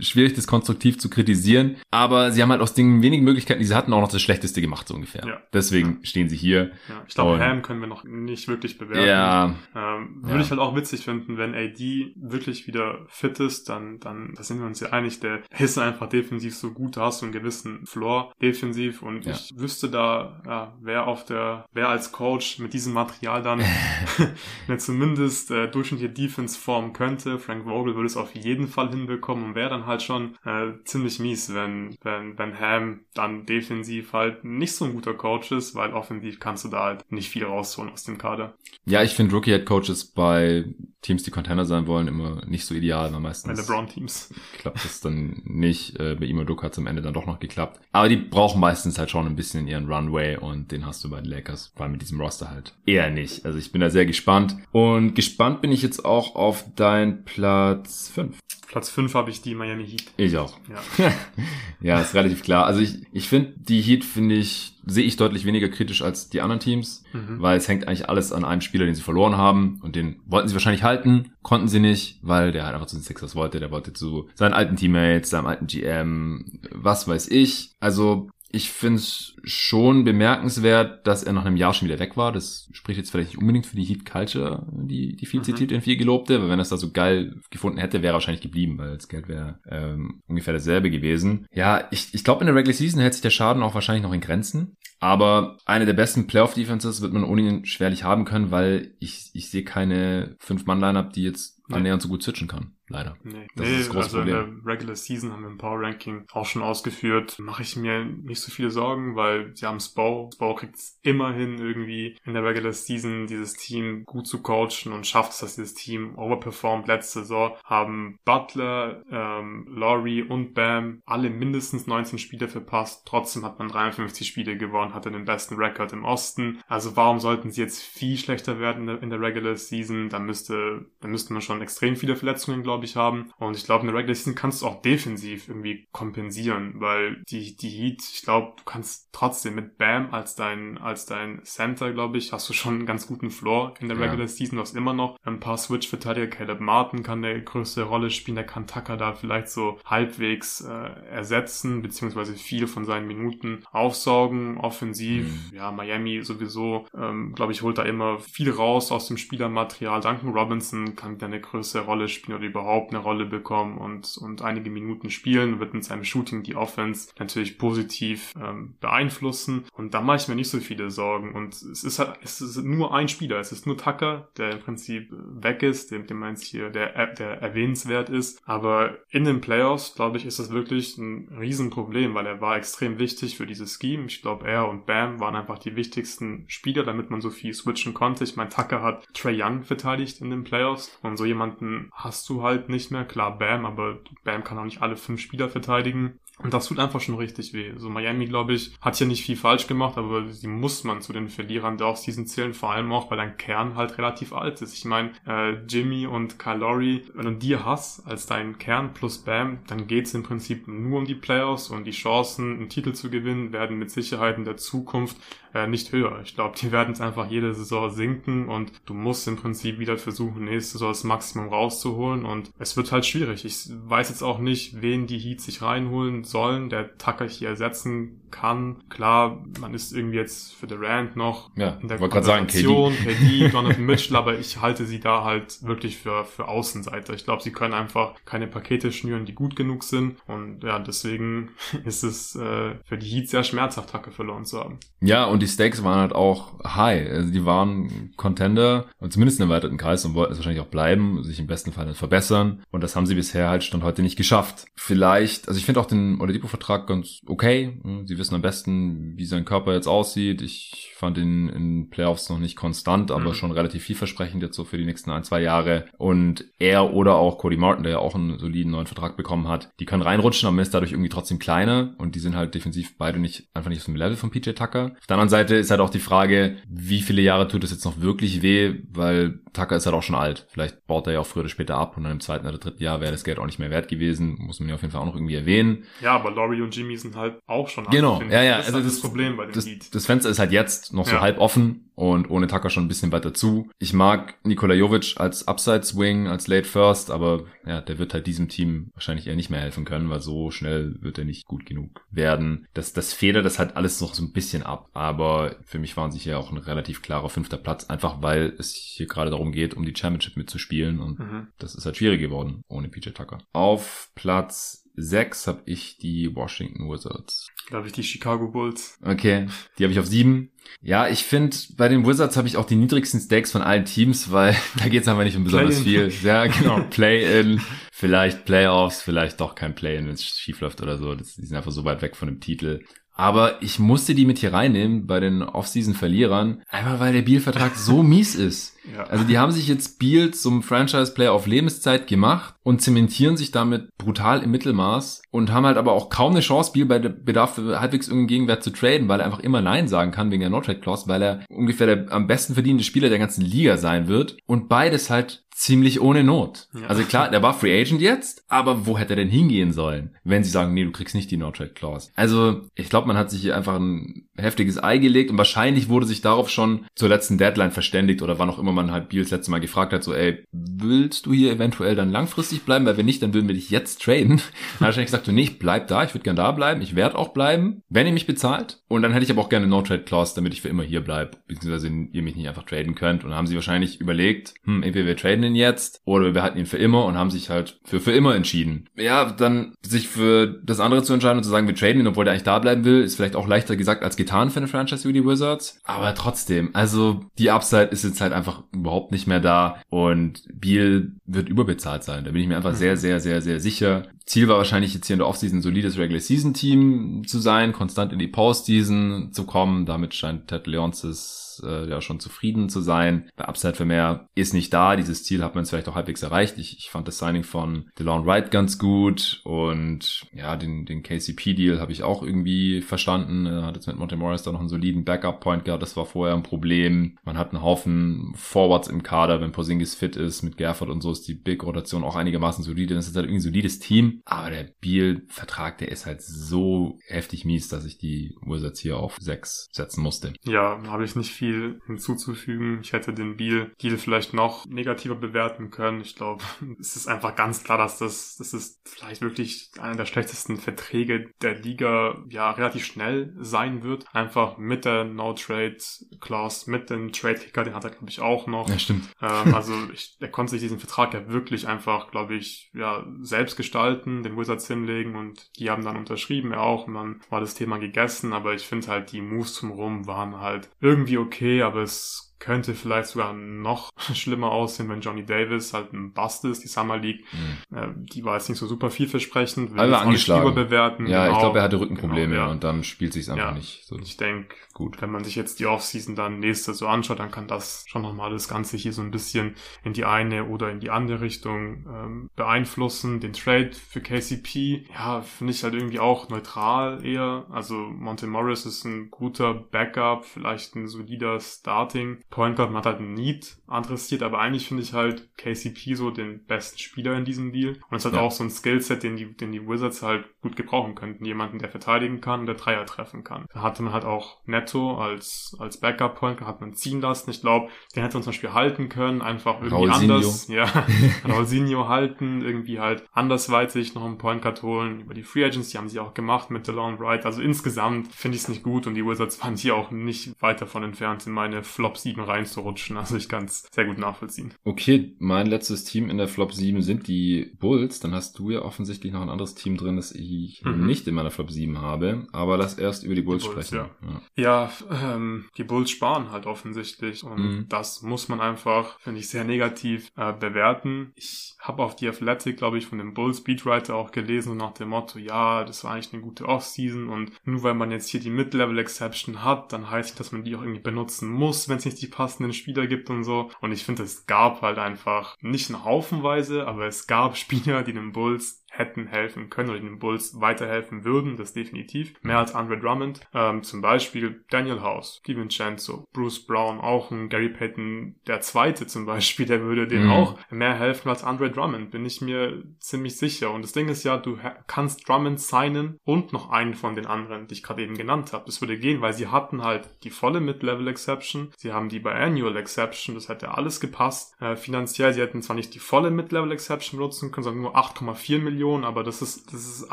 schwierig das konstruktiv zu kritisieren. Aber sie haben halt aus den wenigen Möglichkeiten, die sie hatten, auch noch das Schlechteste gemacht, so ungefähr. Ja. Deswegen stehen sie hier. Ja. Ich glaube, Ham können wir noch nicht wirklich bewerten. Ja. Ähm, würde ich halt auch witzig finden, wenn AD wirklich wieder fit ist, dann, dann, da sind wir uns ja einig, der ist einfach defensiv so gut, da hast du einen gewissen Floor defensiv und ich wüsste da, ja, wer auf der, wer als Coach mit diesem Material dann eine zumindest äh, durchschnittliche Defense formen könnte. Frank Vogel würde es auf jeden Fall hinbekommen und wäre dann halt schon äh, ziemlich mies, wenn, wenn, wenn Ham dann defensiv halt nicht so ein guter Coach ist, weil offensiv kannst du da halt nicht viel rausholen aus dem Kader. Ja, ich finde Rookie Head Coaches bei Teams, die Container sein wollen, immer nicht so ideal, weil meistens. Bei LeBron-Teams. Klappt das dann nicht. Äh, bei Imo Duck hat es am Ende dann doch noch geklappt. Aber die brauchen meistens halt schon ein bisschen ihren Runway und den hast du bei den Lakers, vor allem mit diesem Roster halt eher nicht. Also ich bin da sehr gespannt. Und gespannt bin ich jetzt auch auf dein Platz 5. Platz 5 habe ich die Miami Heat. Ich auch. Ja, ja ist relativ klar. Also ich, ich finde, die Heat finde ich, sehe ich deutlich weniger kritisch als die anderen Teams, mhm. weil es hängt eigentlich alles an einem Spieler, den sie verloren haben und den wollten sie wahrscheinlich halten, konnten sie nicht, weil der halt einfach zu den Sixers wollte, der wollte zu seinen alten Teammates, seinem alten GM, was weiß ich. Also ich finde es schon bemerkenswert, dass er nach einem Jahr schon wieder weg war. Das spricht jetzt vielleicht nicht unbedingt für die Heat Culture, die, die viel mhm. zitiert und viel gelobte, weil wenn er es da so geil gefunden hätte, wäre er wahrscheinlich geblieben, weil das Geld wäre ähm, ungefähr dasselbe gewesen. Ja, ich, ich glaube, in der Regular Season hält sich der Schaden auch wahrscheinlich noch in Grenzen. Aber eine der besten Playoff-Defenses wird man ohne ihn schwerlich haben können, weil ich, ich sehe keine Fünf-Mann-Line-Up, die jetzt annähernd so gut switchen kann. Leider. Nee, Das nee ist das also Problem. in der Regular Season haben wir im Power Ranking auch schon ausgeführt. Mache ich mir nicht so viele Sorgen, weil sie haben Spo. Spo kriegt es immerhin irgendwie in der Regular Season dieses Team gut zu coachen und schafft es, dass dieses Team overperformt. Letzte Saison haben Butler, ähm, Laurie und Bam alle mindestens 19 Spiele verpasst. Trotzdem hat man 53 Spiele gewonnen, hatte den besten Rekord im Osten. Also warum sollten sie jetzt viel schlechter werden in der, in der Regular Season? Da müsste, da müsste man schon extrem viele Verletzungen, glaube ich, haben. Und ich glaube, in der Regular Season kannst du auch defensiv irgendwie kompensieren, weil die, die Heat, ich glaube, du kannst trotzdem mit Bam als dein, als dein Center, glaube ich, hast du schon einen ganz guten Floor in der Ja. Regular Season. Du hast immer noch ein paar Switch-Verteidiger. Caleb Martin kann eine größere Rolle spielen. Der kann Tucker da vielleicht so halbwegs äh, ersetzen, beziehungsweise viel von seinen Minuten aufsaugen. Offensiv, Mhm. ja, Miami sowieso, ähm, glaube ich, holt da immer viel raus aus dem Spielermaterial. Duncan Robinson kann wieder eine größere Rolle spielen oder überhaupt eine Rolle bekommen und, und einige Minuten spielen, wird mit seinem Shooting die Offense natürlich positiv ähm, beeinflussen. Und da mache ich mir nicht so viele Sorgen. Und es ist halt, es ist nur ein Spieler. Es ist nur Tucker, der im Prinzip weg ist, dem, dem meinst hier, der, der erwähnenswert ist. Aber in den Playoffs, glaube ich, ist das wirklich ein Riesenproblem, weil er war extrem wichtig für dieses Scheme. Ich glaube, er und Bam waren einfach die wichtigsten Spieler, damit man so viel switchen konnte. Ich meine, Tucker hat Trey Young verteidigt in den Playoffs und so jemanden hast du halt nicht mehr. Klar, Bam, aber Bam kann auch nicht alle fünf Spieler verteidigen. Und das tut einfach schon richtig weh. So Miami, glaube ich, hat hier nicht viel falsch gemacht, aber sie muss man zu den Verlierern der Offseason zählen, vor allem auch, weil dein Kern halt relativ alt ist. Ich meine, äh, Jimmy und Lowry, wenn du die hast als deinen Kern plus Bam, dann geht's im Prinzip nur um die Playoffs und die Chancen, einen Titel zu gewinnen, werden mit Sicherheit in der Zukunft äh, nicht höher. Ich glaube, die werden es einfach jede Saison sinken und du musst im Prinzip wieder versuchen, nächste Saison das Maximum rauszuholen und es wird halt schwierig. Ich weiß jetzt auch nicht, wen die Heat sich reinholen sollen, der hier ersetzen kann. Klar, man ist irgendwie jetzt für Durant noch Ja, in der sagen, KD. Konversation, KD, Donovan Mitchell, aber ich halte sie da halt wirklich für, für Außenseiter. Ich glaube, sie können einfach keine Pakete schnüren, die gut genug sind und ja, deswegen ist es äh, für die Heat sehr schmerzhaft, Tucker verloren zu haben. Ja, und die Stakes waren halt auch high. Also die waren Contender und zumindest in einem erweiterten Kreis und wollten es wahrscheinlich auch bleiben, sich im besten Fall dann verbessern. Und das haben sie bisher halt Stand heute nicht geschafft. Vielleicht, also ich finde auch den Oladipo-Vertrag ganz okay. Sie wissen am besten, wie sein Körper jetzt aussieht. Ich fand ihn in Playoffs noch nicht konstant, aber Mhm. schon relativ vielversprechend jetzt so für die nächsten ein, zwei Jahre. Und er oder auch Cody Martin, der ja auch einen soliden neuen Vertrag bekommen hat, die können reinrutschen, aber ist dadurch irgendwie trotzdem kleiner und die sind halt defensiv beide nicht, einfach nicht auf dem Level von PJ Tucker. Auf der anderen Seite ist halt auch die Frage, wie viele Jahre tut es jetzt noch wirklich weh, weil Tucker ist halt auch schon alt. Vielleicht baut er ja auch früher oder später ab und dann im zweiten oder dritten Jahr wäre das Geld auch nicht mehr wert gewesen. Muss man ja auf jeden Fall auch noch irgendwie erwähnen. Ja, aber Laurie und Jimmy sind halt auch schon Genau, ja, ja, Das ist also halt das, das- Problem bei dem Das, Heat. das Fenster ist halt jetzt noch so Ja. halb offen und ohne Tucker schon ein bisschen weiter zu. Ich mag Nikola Jovic als Upside Swing, als Late First, aber ja, der wird halt diesem Team wahrscheinlich eher nicht mehr helfen können, weil so schnell wird er nicht gut genug werden. Das, das federt das halt alles noch so ein bisschen ab, aber für mich waren sie hier auch ein relativ klarer fünfter Platz, einfach weil es hier gerade darum geht, um die Championship mitzuspielen und Mhm. das ist halt schwierig geworden ohne PJ Tucker. Auf Platz 6 habe ich die Washington Wizards. Glaube ich, die Chicago Bulls. Okay, die habe ich auf sieben. Ja, ich finde, bei den Wizards habe ich auch die niedrigsten Stakes von allen Teams, weil da geht es einfach nicht um besonders viel. Ja, genau. Play-in, vielleicht Playoffs, vielleicht doch kein Play-in, wenn es schief läuft oder so. Das, die sind einfach so weit weg von dem Titel. Aber ich musste die mit hier reinnehmen bei den Off-Season-Verlierern, einfach weil der Beal-Vertrag so mies ist. Ja. Also die haben sich jetzt Beal zum Franchise-Player auf Lebenszeit gemacht und zementieren sich damit brutal im Mittelmaß und haben halt aber auch kaum eine Chance, Beal bei der Bedarf für halbwegs irgendeinen Gegenwert zu traden, weil er einfach immer Nein sagen kann wegen der No-Trade-Clause, weil er ungefähr der am besten verdienende Spieler der ganzen Liga sein wird und beides halt ziemlich ohne Not. Ja. Also klar, der war Free Agent jetzt, aber wo hätte er denn hingehen sollen, wenn sie sagen, nee, du kriegst nicht die No-Trade-Clause. Also ich glaube, man hat sich hier einfach ein heftiges Ei gelegt und wahrscheinlich wurde sich darauf schon zur letzten Deadline verständigt oder wann auch immer man halt Beal das letzte Mal gefragt hat, so ey, willst du hier eventuell dann langfristig bleiben, weil wenn nicht, dann würden wir dich jetzt traden. Dann hat er wahrscheinlich gesagt, nee, ich bleib da, ich würde gern da bleiben, ich werde auch bleiben, wenn ihr mich bezahlt und dann hätte ich aber auch gerne eine No-Trade-Clause, damit ich für immer hier bleibe, beziehungsweise ihr mich nicht einfach traden könnt und dann haben sie wahrscheinlich überlegt, hm, entweder wir traden ihn jetzt oder wir behalten ihn für immer und haben sich halt für für immer entschieden. Ja, dann sich für das andere zu entscheiden und zu sagen, wir traden ihn, obwohl der eigentlich da bleiben will, ist vielleicht auch leichter gesagt als getan für eine Franchise wie die Wizards. Aber trotzdem, also die Upside ist jetzt halt einfach überhaupt nicht mehr da und Biel wird überbezahlt sein. Da bin ich mir einfach sehr, mhm. sehr, sehr, sehr sicher. Ziel war wahrscheinlich jetzt hier in der Offseason ein solides Regular Season Team zu sein, konstant in die Postseason zu kommen. Damit scheint Ted Leonsis äh, ja schon zufrieden zu sein. Der Upside für mehr ist nicht da. Dieses Ziel hat man jetzt vielleicht auch halbwegs erreicht. Ich, ich fand das Signing von DeLon Wright ganz gut und ja, den, den KCP-Deal habe ich auch irgendwie verstanden. Er hat jetzt mit Monte Morris da noch einen soliden Backup-Point gehabt. Das war vorher ein Problem. Man hat einen Haufen Forwards im Kader, wenn Porzingis fit ist, mit Gerford und so ist die Big-Rotation auch einigermaßen solide. Das ist halt irgendwie ein solides Team. Aber der Beal-Vertrag, der ist halt so heftig mies, dass ich die Wizards hier auf sechs setzen musste. Ja, habe ich nicht viel viel hinzuzufügen. Ich hätte den Deal, Deal vielleicht noch negativer bewerten können. Ich glaube, es ist einfach ganz klar, dass das, das ist vielleicht wirklich einer der schlechtesten Verträge der Liga, ja, relativ schnell sein wird. Einfach mit der No-Trade-Clause, mit dem Trade-Kicker, den hat er, glaube ich, auch noch. Ja, stimmt. Ähm, also, ich, er konnte sich diesen Vertrag ja wirklich einfach, glaube ich, ja, selbst gestalten, den Wizards hinlegen und die haben dann unterschrieben, er auch, und dann war das Thema gegessen, aber ich finde halt, die Moves zum Rum waren halt irgendwie okay okay, aber es könnte vielleicht sogar noch schlimmer aussehen, wenn Johnny Davis halt ein Bust ist, die Summer League. Mhm. Äh, die war jetzt nicht so super vielversprechend. Will also angeschlagen. bewerten. Ja, genau. ich glaube, er hatte Rückenprobleme genau, ja. und dann spielt sich einfach ja. nicht. So. Ich denke, gut, wenn man sich jetzt die Offseason dann nächste so anschaut, dann kann das schon nochmal das Ganze hier so ein bisschen in die eine oder in die andere Richtung ähm, beeinflussen. Den Trade für KCP, ja, finde ich halt irgendwie auch neutral eher. Also Monte Morris ist ein guter Backup, vielleicht ein solider Starting Point Guard, man hat halt Need adressiert, aber eigentlich finde ich halt KCP so den besten Spieler in diesem Deal. Und es hat ja. auch so ein Skillset, den die, den die Wizards halt gut gebrauchen könnten. Jemanden, der verteidigen kann und der Dreier treffen kann. Da hatte man halt auch Netto als, als Backup Point, hat man ziehen lassen. Ich glaube, den hätte man zum Beispiel halten können, einfach irgendwie Raul anders. Sinio. Ja, Raulsinho halten, irgendwie halt andersweitig noch einen Point Guard holen über die Free Agents. Die haben sie auch gemacht mit DeLon Wright. Also insgesamt finde ich es nicht gut und die Wizards waren hier auch nicht weit davon entfernt, in meine Flop 7 7 reinzurutschen. Also ich kann es sehr gut nachvollziehen. Okay, mein letztes Team in der Flop 7 sind die Bulls. Dann hast du ja offensichtlich noch ein anderes Team drin, das ich mhm. nicht in meiner Flop 7 habe. Aber lass erst über die Bulls, die Bulls sprechen. Ja, ja. ähm, die Bulls sparen halt offensichtlich. Und mhm. das muss man einfach, finde ich, sehr negativ äh, bewerten. Ich habe auf die Athletic, glaube ich, von dem Bulls Beatwriter auch gelesen und nach dem Motto, ja, das war eigentlich eine gute Offseason und nur weil man jetzt hier die Mid-Level Exception hat, dann heißt nicht, dass man die auch irgendwie benutzen muss, wenn es nicht die passenden Spieler gibt und so. Und ich finde, es gab halt einfach nicht einen Haufenweise, aber es gab Spieler, die den Bulls hätten helfen können oder den Bulls weiterhelfen würden, das definitiv. Mehr als Andre Drummond. Ähm, zum Beispiel Daniel House, DiVincenzo, Bruce Brown, auch ein Gary Payton, der Zweite zum Beispiel, der würde denen mhm. auch mehr helfen als Andre Drummond, bin ich mir ziemlich sicher. Und das Ding ist ja, du kannst Drummond signen und noch einen von den anderen, die ich gerade eben genannt habe. Das würde gehen, weil sie hatten halt die volle Mid-Level Exception, sie haben die Biannual Exception, das hätte alles gepasst. Äh, finanziell, sie hätten zwar nicht die volle Mid-Level Exception benutzen können, sondern nur 8,4 Millionen Millionen, aber das ist, das ist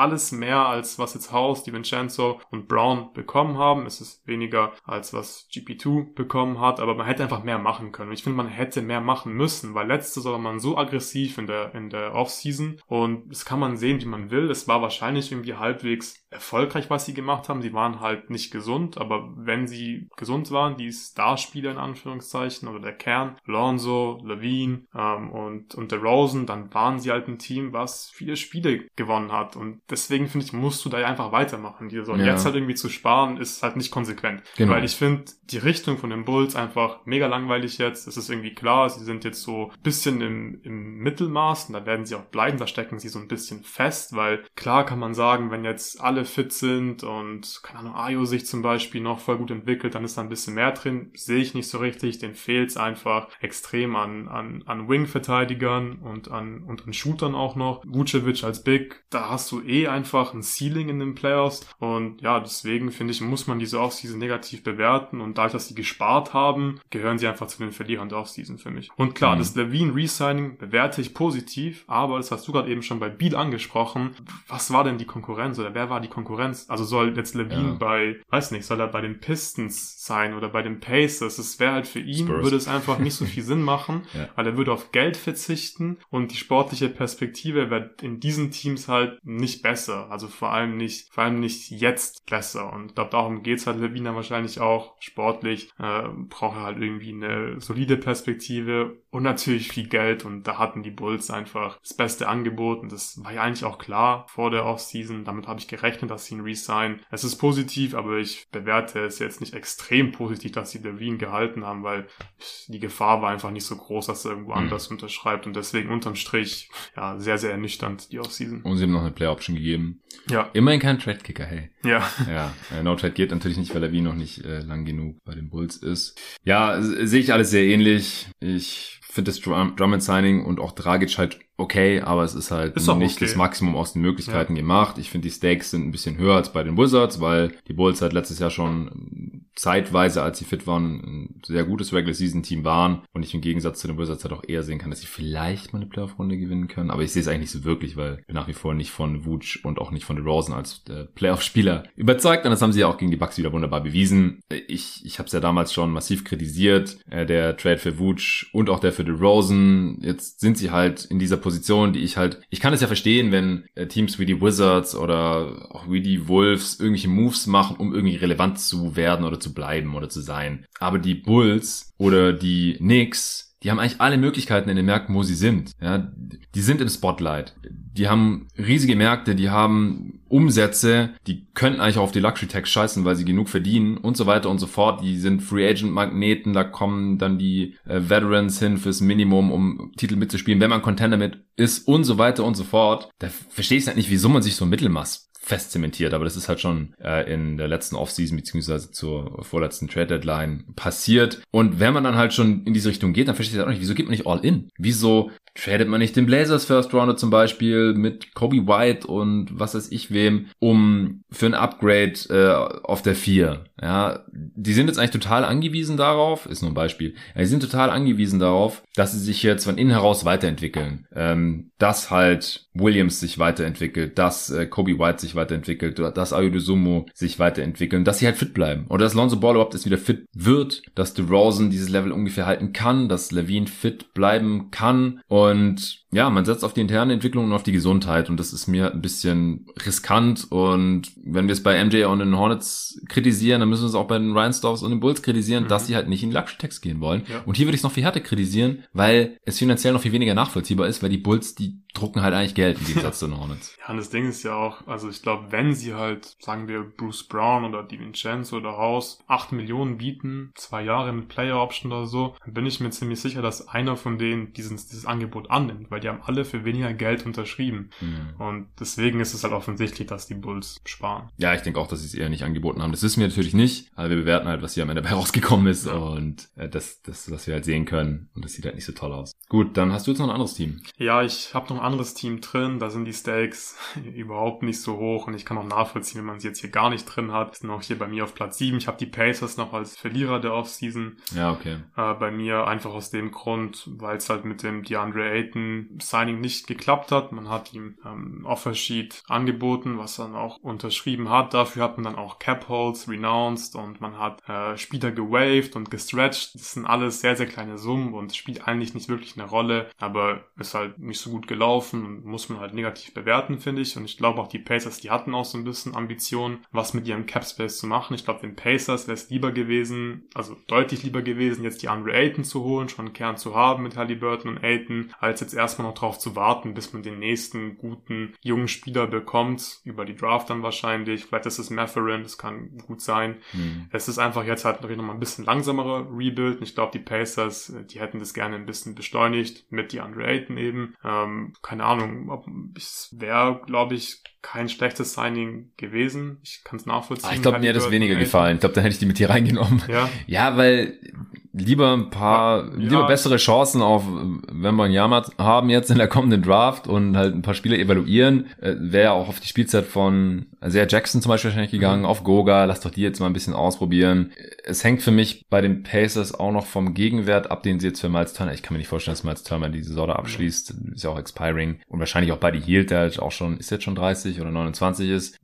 alles mehr als was jetzt House, DiVincenzo und Brown bekommen haben. Es ist weniger als was GP2 bekommen hat, aber man hätte einfach mehr machen können. Und ich finde, man hätte mehr machen müssen, weil letztes war man so aggressiv in der, in der Offseason und das kann man sehen, wie man will. Es war wahrscheinlich irgendwie halbwegs erfolgreich, was sie gemacht haben. Sie waren halt nicht gesund, aber wenn sie gesund waren, die Starspieler in Anführungszeichen oder der Kern, Lonzo, Levine ähm, und, und Rosen, dann waren sie halt ein Team, was viele Spiele gewonnen hat. Und deswegen finde ich, musst du da einfach weitermachen. Die so. Ja. Jetzt halt irgendwie zu sparen, ist halt nicht konsequent. Genau. Weil ich finde, die Richtung von den Bulls einfach mega langweilig jetzt. Es ist irgendwie klar, sie sind jetzt so ein bisschen im, im Mittelmaß und da werden sie auch bleiben. Da stecken sie so ein bisschen fest, weil klar kann man sagen, wenn jetzt alle fit sind und, keine Ahnung, Ayo sich zum Beispiel noch voll gut entwickelt, dann ist da ein bisschen mehr drin. Sehe ich nicht so richtig. Den fehlt es einfach extrem an, an, an Wing-Verteidigern und an, und an Shootern auch noch. Vucevic als Big, da hast du eh einfach ein Ceiling in den Playoffs und ja, deswegen finde ich, muss man diese Offseason negativ bewerten und dadurch, dass sie gespart haben, gehören sie einfach zu den Verlierern der Offseason für mich. Und klar, mhm. das Levine Resigning bewerte ich positiv, aber das hast du gerade eben schon bei Beat angesprochen. Was war denn die Konkurrenz oder wer war die Konkurrenz. Also soll jetzt Levine ja. bei, weiß nicht, soll er bei den Pistons sein oder bei den Pacers? Es wäre halt für ihn, Spurs. würde es einfach nicht so viel Sinn machen, ja. weil er würde auf Geld verzichten und die sportliche Perspektive wäre in diesen Teams halt nicht besser. Also vor allem nicht, vor allem nicht jetzt besser. Und ich glaube, darum geht's halt Levine wahrscheinlich auch. Sportlich äh, braucht er halt irgendwie eine solide Perspektive und natürlich viel Geld. Und da hatten die Bulls einfach das beste Angebot. Und das war ja eigentlich auch klar vor der Offseason. Damit habe ich gerechnet, dass sie ihn resign. Es ist positiv, aber ich bewerte es jetzt nicht extrem positiv, dass sie Levine gehalten haben, weil die Gefahr war einfach nicht so groß, dass er irgendwo mhm. anders unterschreibt. Und deswegen unterm Strich, ja, sehr, sehr ernüchternd, die Offseason. Und sie haben noch eine Play-Option gegeben. Ja. Immerhin kein Trade-Kicker, hey. Ja. Ja, äh, No Trade geht natürlich nicht, weil Levine noch nicht äh, lang genug bei den Bulls ist. Ja, sehe ich alles sehr ähnlich. Ich finde das Drum, Drum Signing und auch Dragic halt okay, aber es ist halt ist nicht okay. das Maximum aus den Möglichkeiten ja. gemacht. Ich finde, die Stakes sind ein bisschen höher als bei den Wizards, weil die Bulls halt letztes Jahr schon zeitweise, als sie fit waren, ein sehr gutes Regular Season Team waren und ich im Gegensatz zu den Wizards halt auch eher sehen kann, dass sie vielleicht mal eine Playoff-Runde gewinnen können. Aber ich sehe es eigentlich nicht so wirklich, weil ich bin nach wie vor nicht von Vooch und auch nicht von DeRozan als äh, Playoff-Spieler überzeugt und das haben sie ja auch gegen die Bucks wieder wunderbar bewiesen. Ich, ich habe es ja damals schon massiv kritisiert, äh, der Trade für Vooch und auch der für DeRozan. Jetzt sind sie halt in dieser Position, die ich halt, ich kann es ja verstehen, wenn äh, Teams wie die Wizards oder auch wie die Wolves irgendwelche Moves machen, um irgendwie relevant zu werden oder zu bleiben oder zu sein. Aber die Bulls oder die Knicks die haben eigentlich alle Möglichkeiten in den Märkten, wo sie sind. Ja, die sind im Spotlight. Die haben riesige Märkte, die haben Umsätze, die könnten eigentlich auch auf die Luxury Tax scheißen, weil sie genug verdienen und so weiter und so fort. Die sind Free Agent Magneten, da kommen dann die äh, Veterans hin fürs Minimum, um Titel mitzuspielen, wenn man Contender mit ist und so weiter und so fort. Da verstehe ich halt nicht, wieso man sich so ein Mittelmaß fest zementiert, aber das ist halt schon äh, in der letzten Offseason beziehungsweise zur vorletzten Trade Deadline passiert. Und wenn man dann halt schon in diese Richtung geht, dann verstehe ich auch nicht, wieso geht man nicht all in? Wieso tradet man nicht den Blazers First Rounder zum Beispiel mit Kobe White und was weiß ich wem, um für ein Upgrade äh, auf der 4. Ja, die sind jetzt eigentlich total angewiesen darauf, ist nur ein Beispiel, ja, die sind total angewiesen darauf, dass sie sich jetzt von innen heraus weiterentwickeln. Ähm, dass halt Williams sich weiterentwickelt, dass äh, Kobe White sich weiterentwickelt, dass Ayudosumo sich weiterentwickeln, dass sie halt fit bleiben. Oder dass Lonzo Ball überhaupt erst wieder fit wird, dass DeRozan dieses Level ungefähr halten kann, dass Levine fit bleiben kann und und ja, man setzt auf die interne Entwicklung und auf die Gesundheit und das ist mir ein bisschen riskant und wenn wir es bei MJ und den Hornets kritisieren, dann müssen wir es auch bei den Rhinestoffs und den Bulls kritisieren, mhm. dass sie halt nicht in Luxury Tax gehen wollen. Ja. Und hier würde ich es noch viel härter kritisieren, weil es finanziell noch viel weniger nachvollziehbar ist, weil die Bulls, die drucken halt eigentlich Geld im Gegensatz zu den Hornets. Ja, und das Ding ist ja auch, also ich glaube, wenn sie halt, sagen wir, Bruce Brown oder DiVincenzo oder House acht Millionen bieten, zwei Jahre mit Player Option oder so, dann bin ich mir ziemlich sicher, dass einer von denen dieses, dieses Angebot annimmt, weil die haben alle für weniger Geld unterschrieben. Mhm. Und deswegen ist es halt offensichtlich, dass die Bulls sparen. Ja, ich denke auch, dass sie es eher nicht angeboten haben. Das wissen wir natürlich nicht, aber wir bewerten halt, was hier am Ende dabei rausgekommen ist ja. und äh, das, das, was wir halt sehen können. Und das sieht halt nicht so toll aus. Gut, dann hast du jetzt noch ein anderes Team. Ja, ich habe noch ein anderes Team drin. Da sind die Stakes überhaupt nicht so hoch und ich kann auch nachvollziehen, wenn man sie jetzt hier gar nicht drin hat. Sind auch hier bei mir auf Platz 7. Ich habe die Pacers noch als Verlierer der Offseason. Ja, okay. Äh, bei mir einfach aus dem Grund, weil es halt mit dem DeAndre Ayton Signing nicht geklappt hat. Man hat ihm ähm, Offersheet angeboten, was er dann auch unterschrieben hat. Dafür hat man dann auch Cap Holds renounced und man hat äh, Spieler gewaved und gestretched. Das sind alles sehr, sehr kleine Summen und spielt eigentlich nicht wirklich eine Rolle, aber ist halt nicht so gut gelaufen und muss man halt negativ bewerten, finde ich. Und ich glaube auch die Pacers, die hatten auch so ein bisschen Ambitionen, was mit ihrem Cap Space zu machen. Ich glaube, den Pacers wäre es lieber gewesen, also deutlich lieber gewesen, jetzt die Andre Ayton zu holen, schon einen Kern zu haben mit Halliburton und Ayton, als jetzt erstmal noch drauf zu warten, bis man den nächsten guten jungen Spieler bekommt, über die Draft dann wahrscheinlich. Vielleicht ist es Matherin, das kann gut sein. Mhm. Es ist einfach jetzt halt noch mal ein bisschen langsamerer Rebuild. Und ich glaube, die Pacers, die hätten das gerne ein bisschen beschleunigt mit die Andre Ayton eben. Ähm, keine Ahnung, es wäre, glaube ich, kein schlechtes Signing gewesen. Ich kann es nachvollziehen. Ah, ich glaube, mir hat es weniger gefallen. Ich glaube, dann hätte ich die mit hier reingenommen. Ja, ja weil lieber ein paar, ja, lieber bessere Chancen auf Wembanyama haben jetzt in der kommenden Draft und halt ein paar Spieler evaluieren. Äh, Wäre auch auf die Spielzeit von sehr Jackson zum Beispiel wahrscheinlich gegangen, mhm. auf Goga, lass doch die jetzt mal ein bisschen ausprobieren. Es hängt für mich bei den Pacers auch noch vom Gegenwert ab, den sie jetzt für Miles Turner, ich kann mir nicht vorstellen, dass Miles Turner die Saison da abschließt, ist ja auch expiring und wahrscheinlich auch bei die Hield, der halt auch schon, ist jetzt schon 30 oder 29 ist.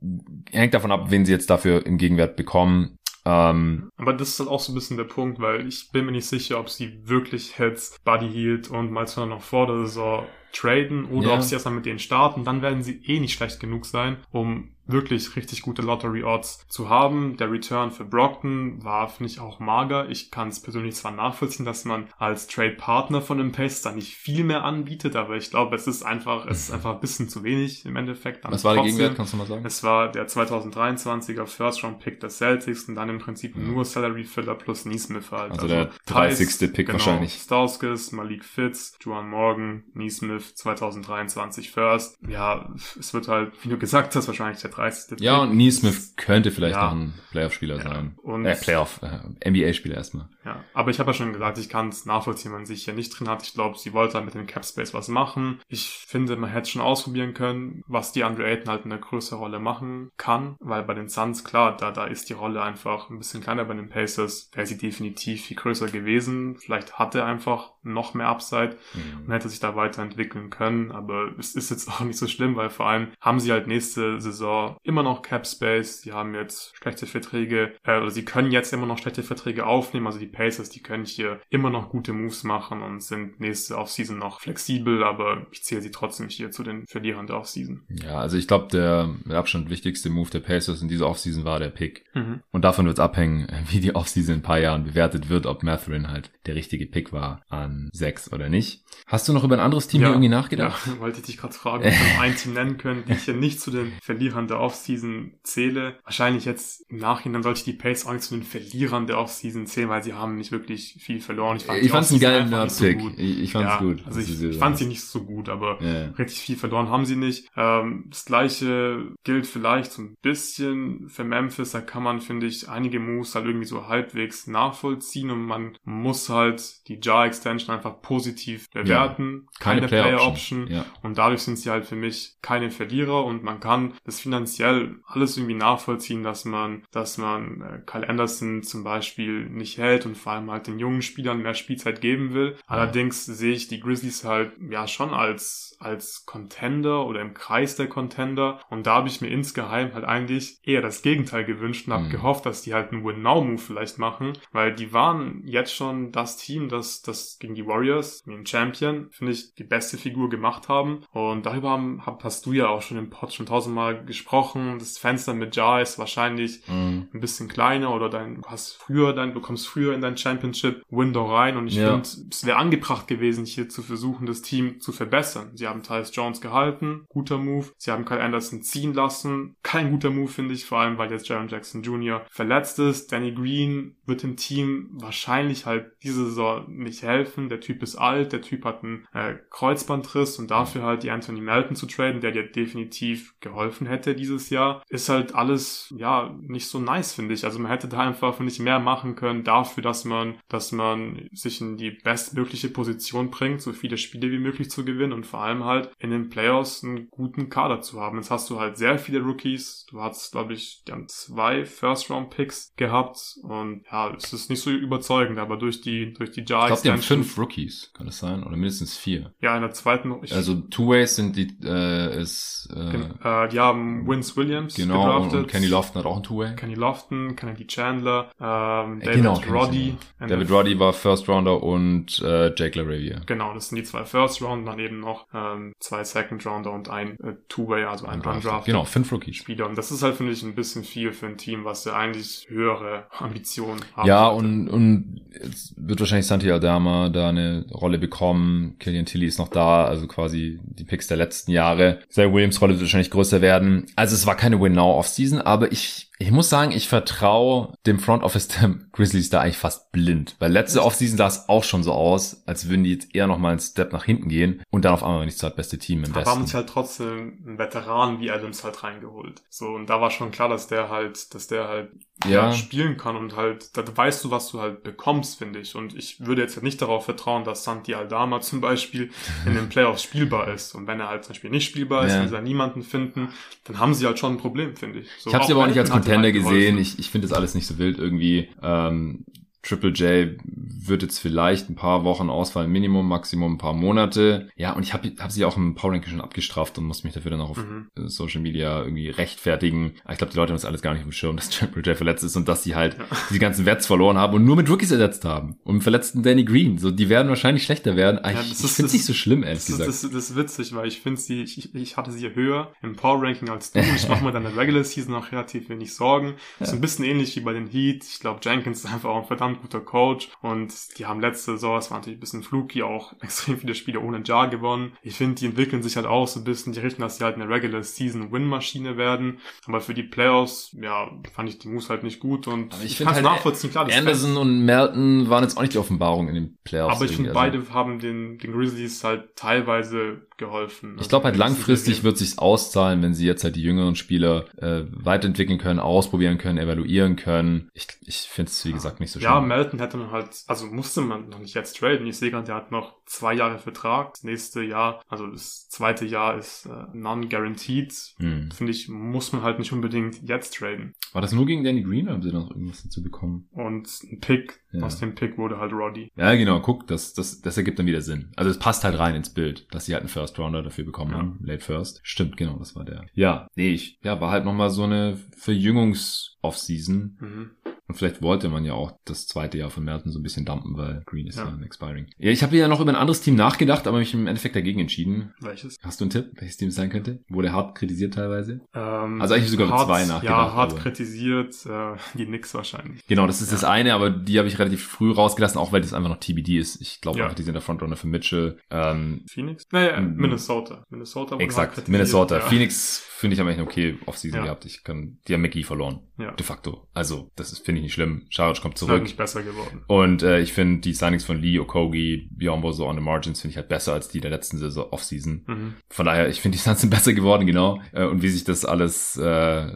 hängt davon ab, wen sie jetzt dafür im Gegenwert bekommen. Ähm, aber das ist halt auch so ein bisschen der Punkt, weil ich bin mir nicht sicher, ob sie wirklich jetzt Buddy Hield und Miles noch vor der Saison traden oder ja. ob sie erstmal mit denen starten, dann werden sie eh nicht schlecht genug sein, um wirklich richtig gute Lottery Odds zu haben. Der Return für Brockton war, finde ich, auch mager. Ich kann es persönlich zwar nachvollziehen, dass man als Trade Partner von dem Pace da nicht viel mehr anbietet, aber ich glaube, es ist einfach, es ist einfach ein bisschen zu wenig im Endeffekt. Was war der Gegenwert, kannst du mal sagen? Es war der 2023er First Round Pick der Celtics und dann im Prinzip mhm. nur Salary Filler plus Neesmith halt. Also, also der 30. Pick genau, wahrscheinlich. Stauskis, Malik Fitz, Juan Morgan, Neesmith 2023 First. Ja, es wird halt, wie du gesagt hast, wahrscheinlich der 30. Ja, und Neesmith könnte vielleicht ja. noch ein Playoff-Spieler ja. sein. Und äh, Playoff, äh, NBA-Spieler erstmal. Ja, aber ich habe ja schon gesagt, ich kann es nachvollziehen, wenn man sich hier nicht drin hat. Ich glaube, sie wollte halt mit dem Cap Space was machen. Ich finde, man hätte schon ausprobieren können, was die Andre Ayton halt in der größeren Rolle machen kann, weil bei den Suns, klar, da, da ist die Rolle einfach ein bisschen kleiner, bei den Pacers wäre sie definitiv viel größer gewesen. Vielleicht hatte er einfach noch mehr Upside mhm. und hätte sich da weiterentwickeln können, aber es ist jetzt auch nicht so schlimm, weil vor allem haben sie halt nächste Saison immer noch Cap Space, sie haben jetzt schlechte Verträge, äh, oder sie können jetzt immer noch schlechte Verträge aufnehmen, also die Pacers, die können hier immer noch gute Moves machen und sind nächste Offseason noch flexibel, aber ich zähle sie trotzdem hier zu den Verlierern der Offseason. Ja, also ich glaube, der mit Abstand wichtigste Move der Pacers in dieser Offseason war der Pick. Mhm. Und davon wird es abhängen, wie die Offseason in ein paar Jahren bewertet wird, ob Matherin halt der richtige Pick war an sechs oder nicht. Hast du noch über ein anderes Team ja, hier irgendwie nachgedacht? Ja, wollte ich dich gerade fragen, ob wir ein Team nennen können, die ich hier nicht zu den Verlierern der Offseason zähle. Wahrscheinlich jetzt im Nachhinein sollte ich die Pace auch nicht zu den Verlierern der Offseason zählen, weil sie haben nicht wirklich viel verloren. Ich fand ich fand's einen geilen Nerd-Pick. So ich, ich fand's ja, gut. Also ich, ich fand sie nicht so gut, aber yeah. richtig viel verloren haben sie nicht. Ähm, das gleiche gilt vielleicht so ein bisschen für Memphis. Da kann man, finde ich, einige Moves halt irgendwie so halbwegs nachvollziehen und man muss halt die Jar-Extension einfach positiv bewerten. Ja, keine, keine Player-Option. Player ja. Und dadurch sind sie halt für mich keine Verlierer und man kann das finanziell alles irgendwie nachvollziehen, dass man, dass man äh, Kyle Anderson zum Beispiel nicht hält und vor allem halt den jungen Spielern mehr Spielzeit geben will. Allerdings sehe ich die Grizzlies halt ja schon als, als Contender oder im Kreis der Contender und da habe ich mir insgeheim halt eigentlich eher das Gegenteil gewünscht und habe mhm. gehofft, dass die halt einen Win-Now-Move vielleicht machen, weil die waren jetzt schon das Team, das, das gegen die Warriors, den Champion, finde ich, die beste Figur gemacht haben und darüber haben, hast du ja auch schon im Pod schon tausendmal gesprochen. Das Fenster mit Jar ist wahrscheinlich mhm. ein bisschen kleiner oder dein, du hast früher dein, du kommst früher in dein Championship Window rein und ich ja. finde, es wäre angebracht gewesen, hier zu versuchen, das Team zu verbessern. Sie haben Tyus Jones gehalten, guter Move. Sie haben Kyle Anderson ziehen lassen, kein guter Move, finde ich, vor allem, weil jetzt Jaron Jackson Jr. verletzt ist. Danny Green wird dem Team wahrscheinlich halt diese Saison nicht helfen. Der Typ ist alt, der Typ hat einen äh, Kreuzbandriss und dafür halt die Anthony Melton zu traden, der dir definitiv geholfen hätte dieses Jahr, ist halt alles, ja, nicht so nice, finde ich. Also man hätte da einfach, finde ich, mehr machen können dafür, dass man, dass man sich in die bestmögliche Position bringt, so viele Spiele wie möglich zu gewinnen und vor allem halt in den Playoffs einen guten Kader zu haben. Jetzt hast du halt sehr viele Rookies. Du hast, glaube ich, die haben zwei First-Round-Picks gehabt und ja, es ist nicht so überzeugend, aber durch die, durch die Jar Ich glaube, die haben fünf Rookies, kann das sein? Oder mindestens vier. Ja, in der zweiten. also Two-Ways sind die, äh, ist, äh, äh, die haben Vince Williams genau, gedraftet. Und Kenny Lofton hat auch ein Two-Way. Kenny Lofton, Kennedy Chandler, ähm, David genau, Roddy. David Roddy war First Rounder und äh, Jake LaRavia. Genau, das sind die zwei First Rounder, dann eben noch ähm, zwei Second Rounder und ein äh, Two-Way, also ein Undrafted. Genau, fünf Rookies. Spieler. Und das ist halt, finde ich, ein bisschen viel für ein Team, was ja eigentlich höhere Ambitionen hat. Ja, und, und jetzt wird wahrscheinlich Santi Aldama da eine Rolle bekommen. Killian Tilly ist noch da, also quasi die Picks der letzten Jahre. Zay Williams Rolle wird wahrscheinlich größer werden. Also es war keine Win-Now-Off-Season, aber ich ich muss sagen, ich vertraue dem Front Office der Grizzlies da eigentlich fast blind. Weil letzte Offseason sah es auch schon so aus, als würden die jetzt eher nochmal einen Step nach hinten gehen und dann auf einmal nicht das beste Team im Aber Westen. haben sich halt trotzdem einen Veteran wie Adams halt reingeholt. So, und da war schon klar, dass der halt, dass der halt ja. ja spielen kann und halt, da weißt du, was du halt bekommst, finde ich. Und ich würde jetzt nicht darauf vertrauen, dass Santi Aldama zum Beispiel in den Playoffs spielbar ist. Und wenn er halt zum Beispiel nicht spielbar ist, ja. wenn sie da niemanden finden, dann haben sie halt schon ein Problem, finde ich. So, ich habe sie aber auch nicht als Contender gesehen. Ich, ich finde das alles nicht so wild irgendwie. Ähm, Triple J wird jetzt vielleicht ein paar Wochen ausfallen, Minimum, Maximum ein paar Monate. Ja, und ich habe hab sie auch im Power Ranking schon abgestraft und muss mich dafür dann auch auf mhm. Social Media irgendwie rechtfertigen. Aber ich glaube, die Leute haben das alles gar nicht im Schirm, dass Triple J verletzt ist und dass sie halt ja. die ganzen Wets verloren haben und nur mit Rookies ersetzt haben. Und verletzten Danny Green. So, die werden wahrscheinlich schlechter werden. Ja, ich, ich finde es nicht so schlimm, ehrlich das gesagt. Ist, das, das ist witzig, weil ich finde sie, ich, ich hatte sie höher im Power Ranking als du. Ich mache mir dann in der Regular Season auch relativ wenig Sorgen. Ja. Ist ein bisschen ähnlich wie bei den Heat. Ich glaube, Jenkins ist einfach auch ein verdammt guter Coach und die haben letzte Saison, es war natürlich ein bisschen fluky, auch extrem viele Spiele ohne Jar gewonnen. Ich finde, die entwickeln sich halt auch so ein bisschen die Richtung, dass sie halt eine Regular Season Win-Maschine werden. Aber für die Playoffs, ja, fand ich die Moves halt nicht gut und ich, ich kann es halt nachvollziehen. Klar, Anderson und Melton waren jetzt auch nicht die Offenbarung in den Playoffs. Aber ich finde, also. beide haben den, den Grizzlies halt teilweise geholfen. Ich also glaube halt langfristig wird sich's auszahlen, wenn sie jetzt halt die jüngeren Spieler äh, weiterentwickeln können, ausprobieren können, evaluieren können. Ich, ich finde es, wie gesagt, nicht so schlimm. Ja, Melton hätte man halt, also musste man noch nicht jetzt traden. Ich sehe gerade, der hat noch zwei Jahre Vertrag. Das nächste Jahr, also das zweite Jahr ist äh, non-guaranteed. Hm. Finde ich, muss man halt nicht unbedingt jetzt traden. War das nur gegen Danny Green oder haben sie noch irgendwas dazu bekommen? Und ein Pick, ja. aus dem Pick wurde halt Roddy. Ja, genau, guck, das, das, das ergibt dann wieder Sinn. Also es passt halt rein ins Bild, dass sie halt einen First Rounder dafür bekommen ja. haben. Late First. Stimmt, genau, das war der. Ja, nee, ich, ja, war halt nochmal so eine Verjüngungs-Off-Season. Mhm. Und vielleicht wollte man ja auch das zweite Jahr von Merton so ein bisschen dumpen, weil Green ist ja, ja expiring. Ja, ich habe ja noch über ein anderes Team nachgedacht, aber mich im Endeffekt dagegen entschieden. Welches? Hast du einen Tipp, welches Team es sein könnte? Wurde hart kritisiert teilweise? Ähm, also eigentlich sogar hart, zwei nachgedacht. Ja, hart aber. kritisiert, äh, die Knicks wahrscheinlich. Genau, das ist ja. das eine, aber die habe ich relativ früh rausgelassen, auch weil das einfach noch TBD ist. Ich glaube ja. einfach, die sind der Frontrunner für Mitchell. Ähm, Phoenix? Naja, Minnesota. Minnesota wurde Exakt, Minnesota. Phoenix finde ich aber echt okay Offseason ja. gehabt. Ich kann, die haben McGee verloren. Ja. De facto. Also, das finde ich nicht schlimm. Scharic kommt zurück. Ist nicht besser geworden. Und äh, ich finde die Signings von Lee, Okogi, Biombo so on the margins finde ich halt besser als die der letzten Saison Offseason. Mhm. Von daher, ich finde die Suns sind besser geworden, genau. Äh, und wie sich das alles äh,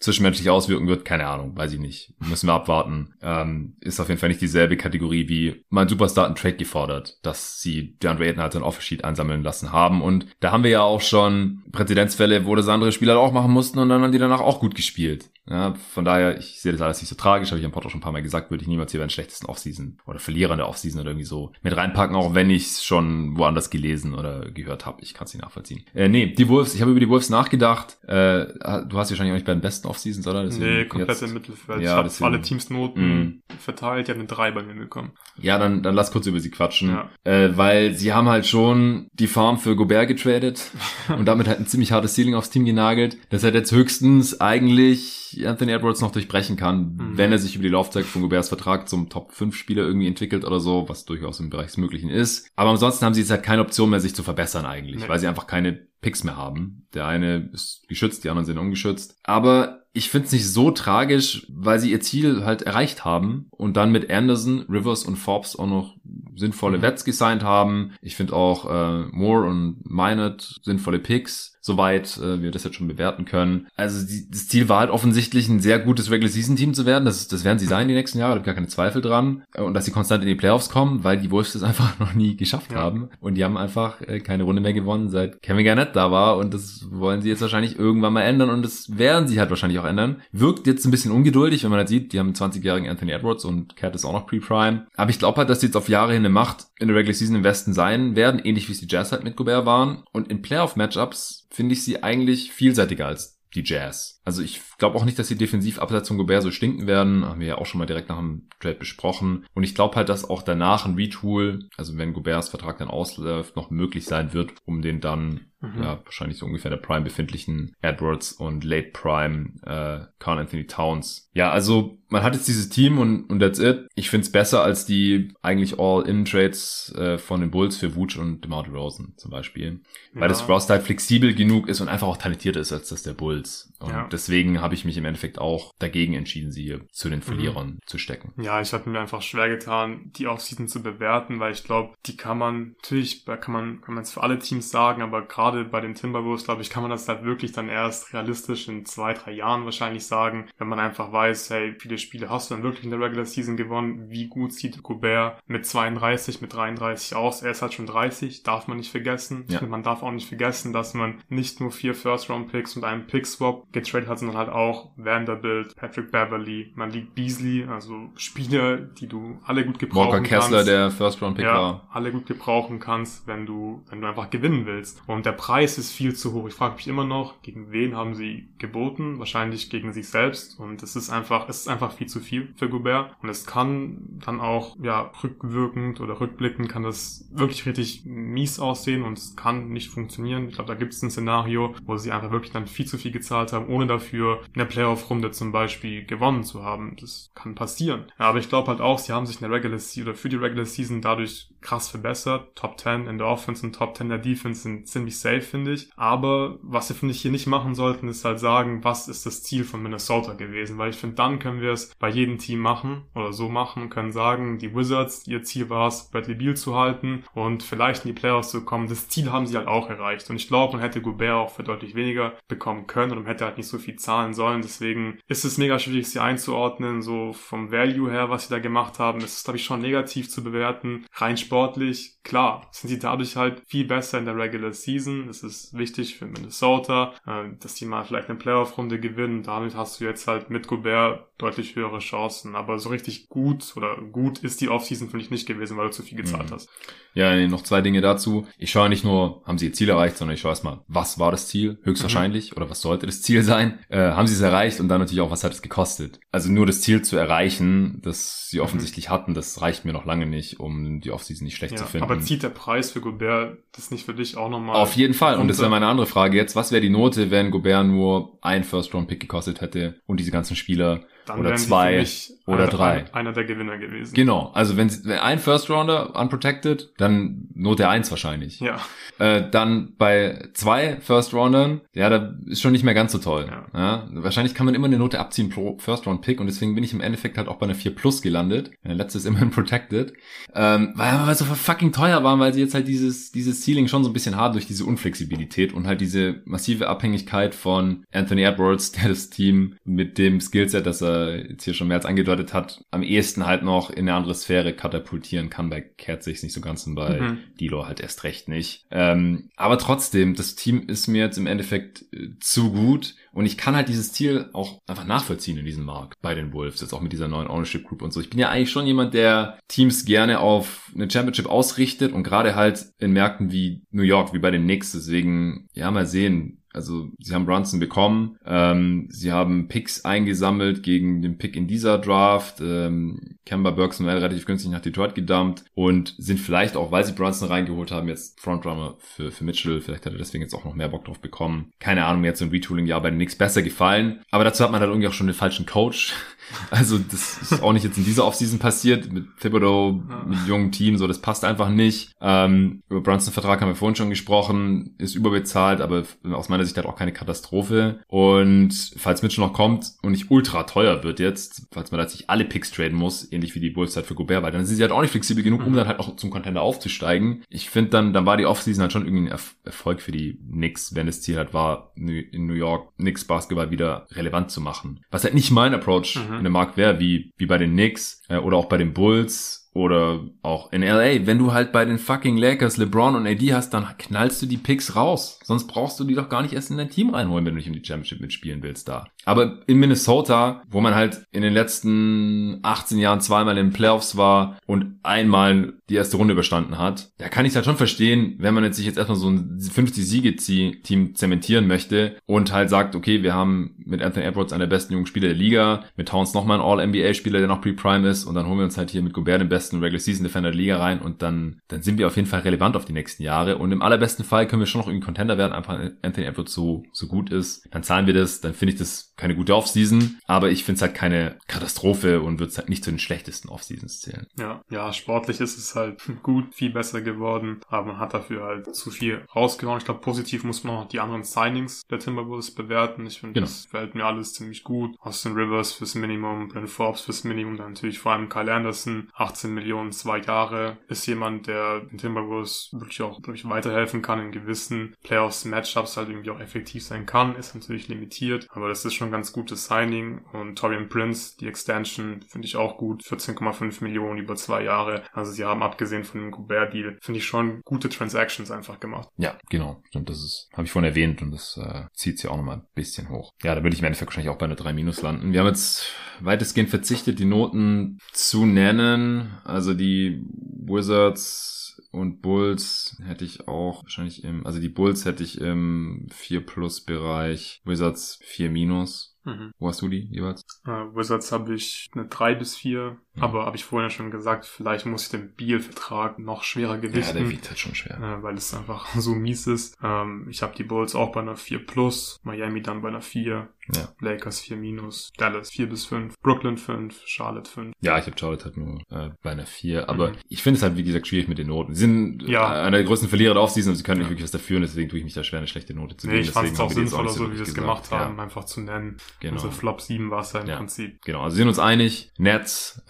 zwischenmenschlich auswirken wird, keine Ahnung, weiß ich nicht. Müssen wir abwarten. Ähm, ist auf jeden Fall nicht dieselbe Kategorie wie mein Superstar einen Trade gefordert, dass sie DeAndre Ayton halt einen Offersheet einsammeln lassen haben. Und da haben wir ja auch schon Präzedenzfälle, wo das andere Spieler auch machen mussten und dann haben die danach auch gut gespielt. Ja, von daher, ich sehe das alles nicht so tragisch, habe ich am Pod auch schon ein paar Mal gesagt, würde ich niemals hier bei den schlechtesten Offseason oder Verlierer in der Offseason oder irgendwie so mit reinpacken, auch wenn ich es schon woanders gelesen oder gehört habe. Ich kann es nicht nachvollziehen. Äh, nee, die Wolves, ich habe über die Wolves nachgedacht. Äh, du hast wahrscheinlich auch nicht bei den besten Offseasons, oder? Deswegen nee, komplett im Mittelfeld. Ja, ich habe alle Teams Noten mm. verteilt, ich habe eine 3 bei mir bekommen. Ja, dann, dann lass kurz über sie quatschen. Ja. Äh, weil sie haben halt schon die Farm für Gobert getradet und damit halt ein ziemlich hartes Ceiling aufs Team genagelt. Das hat jetzt höchstens eigentlich Anthony Edwards noch durchbrechen kann, mhm. wenn er sich über die Laufzeit von Goberts Vertrag zum Top-5-Spieler irgendwie entwickelt oder so, was durchaus im Bereich des Möglichen ist. Aber ansonsten haben sie jetzt halt keine Option mehr, sich zu verbessern eigentlich, nee. weil sie einfach keine Picks mehr haben. Der eine ist geschützt, die anderen sind ungeschützt. Aber ich finde es nicht so tragisch, weil sie ihr Ziel halt erreicht haben und dann mit Anderson, Rivers und Forbes auch noch sinnvolle mhm. Wets gesigned haben. Ich finde auch äh, Moore und Minot sinnvolle Picks soweit äh, wir das jetzt schon bewerten können. Also die, das Ziel war halt offensichtlich ein sehr gutes Regular Season Team zu werden. Das, das werden sie sein die nächsten Jahre, da habe gar keine Zweifel dran. Und dass sie konstant in die Playoffs kommen, weil die Wolves das einfach noch nie geschafft ja. haben. Und die haben einfach äh, keine Runde mehr gewonnen, seit Kevin Garnett da war. Und das wollen sie jetzt wahrscheinlich irgendwann mal ändern. Und das werden sie halt wahrscheinlich auch ändern. Wirkt jetzt ein bisschen ungeduldig, wenn man halt sieht, die haben einen 20-jährigen Anthony Edwards und Cat ist auch noch Pre-Prime. Aber ich glaube halt, dass die jetzt auf Jahre hin eine Macht in der Regular Season im Westen sein werden, ähnlich wie es die Jazz halt mit Gobert waren. Und in Playoff-Matchups finde ich sie eigentlich vielseitiger als die Jazz. Also ich glaube auch nicht, dass die defensiv abseits von Gobert so stinken werden. Haben wir ja auch schon mal direkt nach dem Trade besprochen. Und ich glaube halt, dass auch danach ein Retool, also wenn Goberts Vertrag dann ausläuft, noch möglich sein wird, um den dann Mhm. Ja, wahrscheinlich so ungefähr der Prime befindlichen Edwards und Late Prime äh, Carl Anthony Towns. Ja, also man hat jetzt dieses Team und, und that's it. Ich find's besser als die eigentlich All-In-Trades äh, von den Bulls für Vooch und DeMar DeRozan zum Beispiel. Ja. Weil das Roster halt flexibel genug ist und einfach auch talentierter ist als das der Bulls. Und ja. deswegen habe ich mich im Endeffekt auch dagegen entschieden, sie hier zu den mhm. Verlierern mhm. zu stecken. Ja, ich habe mir einfach schwer getan, die Offseason zu bewerten, weil ich glaube, die kann man, natürlich kann man, kann man es für alle Teams sagen, aber gerade gerade bei den Timberwolves, glaube ich, kann man das halt wirklich dann erst realistisch in zwei, drei Jahren wahrscheinlich sagen, wenn man einfach weiß, hey, viele Spiele hast du dann wirklich in der Regular Season gewonnen, wie gut sieht Gobert mit 32, mit 33 aus, er ist halt schon 30, darf man nicht vergessen. Ja. Man darf auch nicht vergessen, dass man nicht nur vier First-Round-Picks und einen Pick-Swap getradet hat, sondern halt auch Vanderbilt, Patrick Beverly, Malik Beasley, also Spieler, die du alle gut gebrauchen Walker kannst. Kessler, der First-Round-Pick ja, war. alle gut gebrauchen kannst, wenn du, wenn du einfach gewinnen willst. Und der Preis ist viel zu hoch. Ich frage mich immer noch, gegen wen haben sie geboten? Wahrscheinlich gegen sich selbst. Und es ist einfach, es ist einfach viel zu viel für Gobert. Und es kann dann auch, ja, rückwirkend oder rückblickend kann das wirklich richtig mies aussehen und es kann nicht funktionieren. Ich glaube, da gibt es ein Szenario, wo sie einfach wirklich dann viel zu viel gezahlt haben, ohne dafür eine Playoff-Runde zum Beispiel gewonnen zu haben. Das kann passieren. Ja, aber ich glaube halt auch, sie haben sich in der Regular Season oder für die Regular Season dadurch krass verbessert. Top 10 in der Offense und Top 10 in der Defense sind ziemlich safe, finde ich. Aber was wir, finde ich, hier nicht machen sollten, ist halt sagen, was ist das Ziel von Minnesota gewesen? Weil ich finde, dann können wir es bei jedem Team machen oder so machen und können sagen, die Wizards, ihr Ziel war es, Bradley Beal zu halten und vielleicht in die Playoffs zu kommen. Das Ziel haben sie halt auch erreicht. Und ich glaube, man hätte Gobert auch für deutlich weniger bekommen können und man hätte halt nicht so viel zahlen sollen. Deswegen ist es mega schwierig, sie einzuordnen. So vom Value her, was sie da gemacht haben, ist es, glaube ich, schon negativ zu bewerten. Rein sportlich, klar, sind sie dadurch halt viel besser in der Regular Season. Das ist wichtig für Minnesota, äh, dass die mal vielleicht eine Playoff-Runde gewinnen. Damit hast du jetzt halt mit Gobert deutlich höhere Chancen. Aber so richtig gut oder gut ist die Offseason, finde ich, nicht gewesen, weil du zu viel gezahlt mhm. hast. Ja, noch zwei Dinge dazu. Ich schaue nicht nur, haben sie ihr Ziel erreicht, sondern ich schaue erstmal, was war das Ziel? Höchstwahrscheinlich. Mhm. Oder was sollte das Ziel sein? Äh, haben sie es erreicht? Und dann natürlich auch, was hat es gekostet? Also nur das Ziel zu erreichen, das sie mhm. offensichtlich mhm. hatten, das reicht mir noch lange nicht, um die Offseason nicht schlecht ja, zu finden. Aber zieht der Preis für Gobert das nicht für dich auch nochmal? Auf jeden Fall. Und das wäre meine andere Frage jetzt. Was wäre die Note, wenn Gobert nur ein First-Round-Pick gekostet hätte und diese ganzen Spieler dann oder zwei oder einer, drei. Einer der Gewinner gewesen. Genau. Also wenn, wenn ein First Rounder unprotected, dann Note eins wahrscheinlich. Ja. Äh, dann bei zwei First Roundern, ja, da ist schon nicht mehr ganz so toll. Ja. ja. Wahrscheinlich kann man immer eine Note abziehen pro First Round Pick und deswegen bin ich im Endeffekt halt auch bei einer 4 Plus gelandet. Der letzte ist immerhin protected. Ähm, weil, weil so fucking teuer waren, weil sie jetzt halt dieses, dieses Ceiling schon so ein bisschen haben durch diese Unflexibilität und halt diese massive Abhängigkeit von Anthony Edwards, der das Team mit dem Skillset, das er jetzt hier schon mehr als angedeutet hat, am ehesten halt noch in eine andere Sphäre katapultieren kann. Bei Kehrt sich nicht so ganz und bei mhm. Dilo halt erst recht nicht. Ähm, aber trotzdem, das Team ist mir jetzt im Endeffekt äh, zu gut und ich kann halt dieses Ziel auch einfach nachvollziehen in diesem Markt bei den Wolves, jetzt auch mit dieser neuen Ownership Group und so. Ich bin ja eigentlich schon jemand, der Teams gerne auf eine Championship ausrichtet und gerade halt in Märkten wie New York, wie bei den Knicks. Deswegen, ja, mal sehen, also sie haben Brunson bekommen, ähm, sie haben Picks eingesammelt gegen den Pick in dieser Draft. Ähm, Kemba Burks war relativ günstig nach Detroit gedumpt und sind vielleicht auch, weil sie Brunson reingeholt haben, jetzt Frontrunner für, für Mitchell. Vielleicht hat er deswegen jetzt auch noch mehr Bock drauf bekommen. Keine Ahnung, mir hat so ein Retooling-Jahr bei den Knicks besser gefallen. Aber dazu hat man halt irgendwie auch schon den falschen Coach. Also das ist auch nicht jetzt in dieser Offseason passiert mit Thibodeau, mit jungen Team, so das passt einfach nicht. Ähm, über Brunson Vertrag haben wir vorhin schon gesprochen, ist überbezahlt, aber aus meiner Sicht halt auch keine Katastrophe. Und falls Mitchell noch kommt und nicht ultra teuer wird jetzt, falls man da sich alle Picks traden muss, ähnlich wie die Bulls halt für Gobert, weil dann sind sie halt auch nicht flexibel genug, um mhm. dann halt auch zum Contender aufzusteigen. Ich finde dann, dann war die Offseason halt schon irgendwie ein Erfolg für die Knicks, wenn das Ziel halt war, in New York Knicks Basketball wieder relevant zu machen. Was halt nicht mein Approach mhm in dem Markt wäre, wie, wie bei den Knicks äh, oder auch bei den Bulls oder auch in LA, wenn du halt bei den fucking Lakers LeBron und AD hast, dann knallst du die Picks raus. Sonst brauchst du die doch gar nicht erst in dein Team reinholen, wenn du nicht um die Championship mitspielen willst da. Aber in Minnesota, wo man halt in den letzten 18 Jahren zweimal in den Playoffs war und einmal die erste Runde überstanden hat, da kann ich es halt schon verstehen, wenn man jetzt sich jetzt erstmal so ein 50-Siege-Team zementieren möchte und halt sagt, okay, wir haben mit Anthony Edwards einen der besten jungen Spieler der Liga, mit Towns nochmal einen All-NBA-Spieler, der noch Pre-Prime ist und dann holen wir uns halt hier mit Gobert den besten besten Regular Season Defender der Liga rein und dann, dann sind wir auf jeden Fall relevant auf die nächsten Jahre. Und im allerbesten Fall können wir schon noch irgendwie Contender werden, einfach Anthony Edwards so, so gut ist. Dann zahlen wir das, dann finde ich das keine gute Offseason, aber ich finde es halt keine Katastrophe und wird es halt nicht zu den schlechtesten Offseasons zählen. Ja, ja, sportlich ist es halt gut, viel besser geworden, aber man hat dafür halt zu viel rausgehauen. Ich glaube, positiv muss man auch die anderen Signings der Timberwolves bewerten. Ich finde, genau. das fällt mir alles ziemlich gut. Austin Rivers fürs Minimum, Brent Forbes fürs Minimum, dann natürlich vor allem Kyle Anderson, 18 Millionen, zwei Jahre, ist jemand, der den Timberwolves wirklich auch, glaube ich, weiterhelfen kann in gewissen Playoffs-Matchups halt irgendwie auch effektiv sein kann, ist natürlich limitiert, aber das ist schon ein ganz gutes Signing und Torian Prince, die Extension, finde ich auch gut, 14,5 Millionen über zwei Jahre. Also sie haben abgesehen von dem Gobert-Deal, finde ich schon gute Transactions einfach gemacht. Ja, genau. Stimmt, das habe ich vorhin erwähnt und das äh, zieht sie auch nochmal ein bisschen hoch. Ja, da würde ich im Endeffekt wahrscheinlich auch bei einer 3 Minus landen. Wir haben jetzt weitestgehend verzichtet, die Noten zu nennen. Also die Wizards und Bulls hätte ich auch wahrscheinlich im, also die Bulls hätte ich im 4 Plus Bereich, Wizards 4 Minus. Mhm. Wo hast du die jeweils? Uh, Wizards habe ich eine 3 bis 4, mhm. aber habe ich vorhin ja schon gesagt, vielleicht muss ich den Beal-Vertrag noch schwerer gewichten. Ja, der wiegt halt schon schwer. Uh, weil es einfach so mies ist. Ähm, ich habe die Bulls auch bei einer 4 plus, Miami dann bei einer 4, ja. Lakers 4 minus, Dallas 4 bis 5, Brooklyn 5, Charlotte 5. Ja, ich habe Charlotte halt nur äh, bei einer 4, aber mhm. ich finde es halt, wie gesagt, schwierig mit den Noten. Sie sind ja. einer der größten Verlierer der Offseason und sie können ja. nicht wirklich was dafür und deswegen tue ich mich da schwer, eine schlechte Note zu geben. Nee, ich fand es auch sinnvoller, so wie wir es gemacht haben, ja. einfach zu nennen. Genau. Unsere Flop 7 war es ja im Prinzip. Genau, also wir sind uns einig, Nets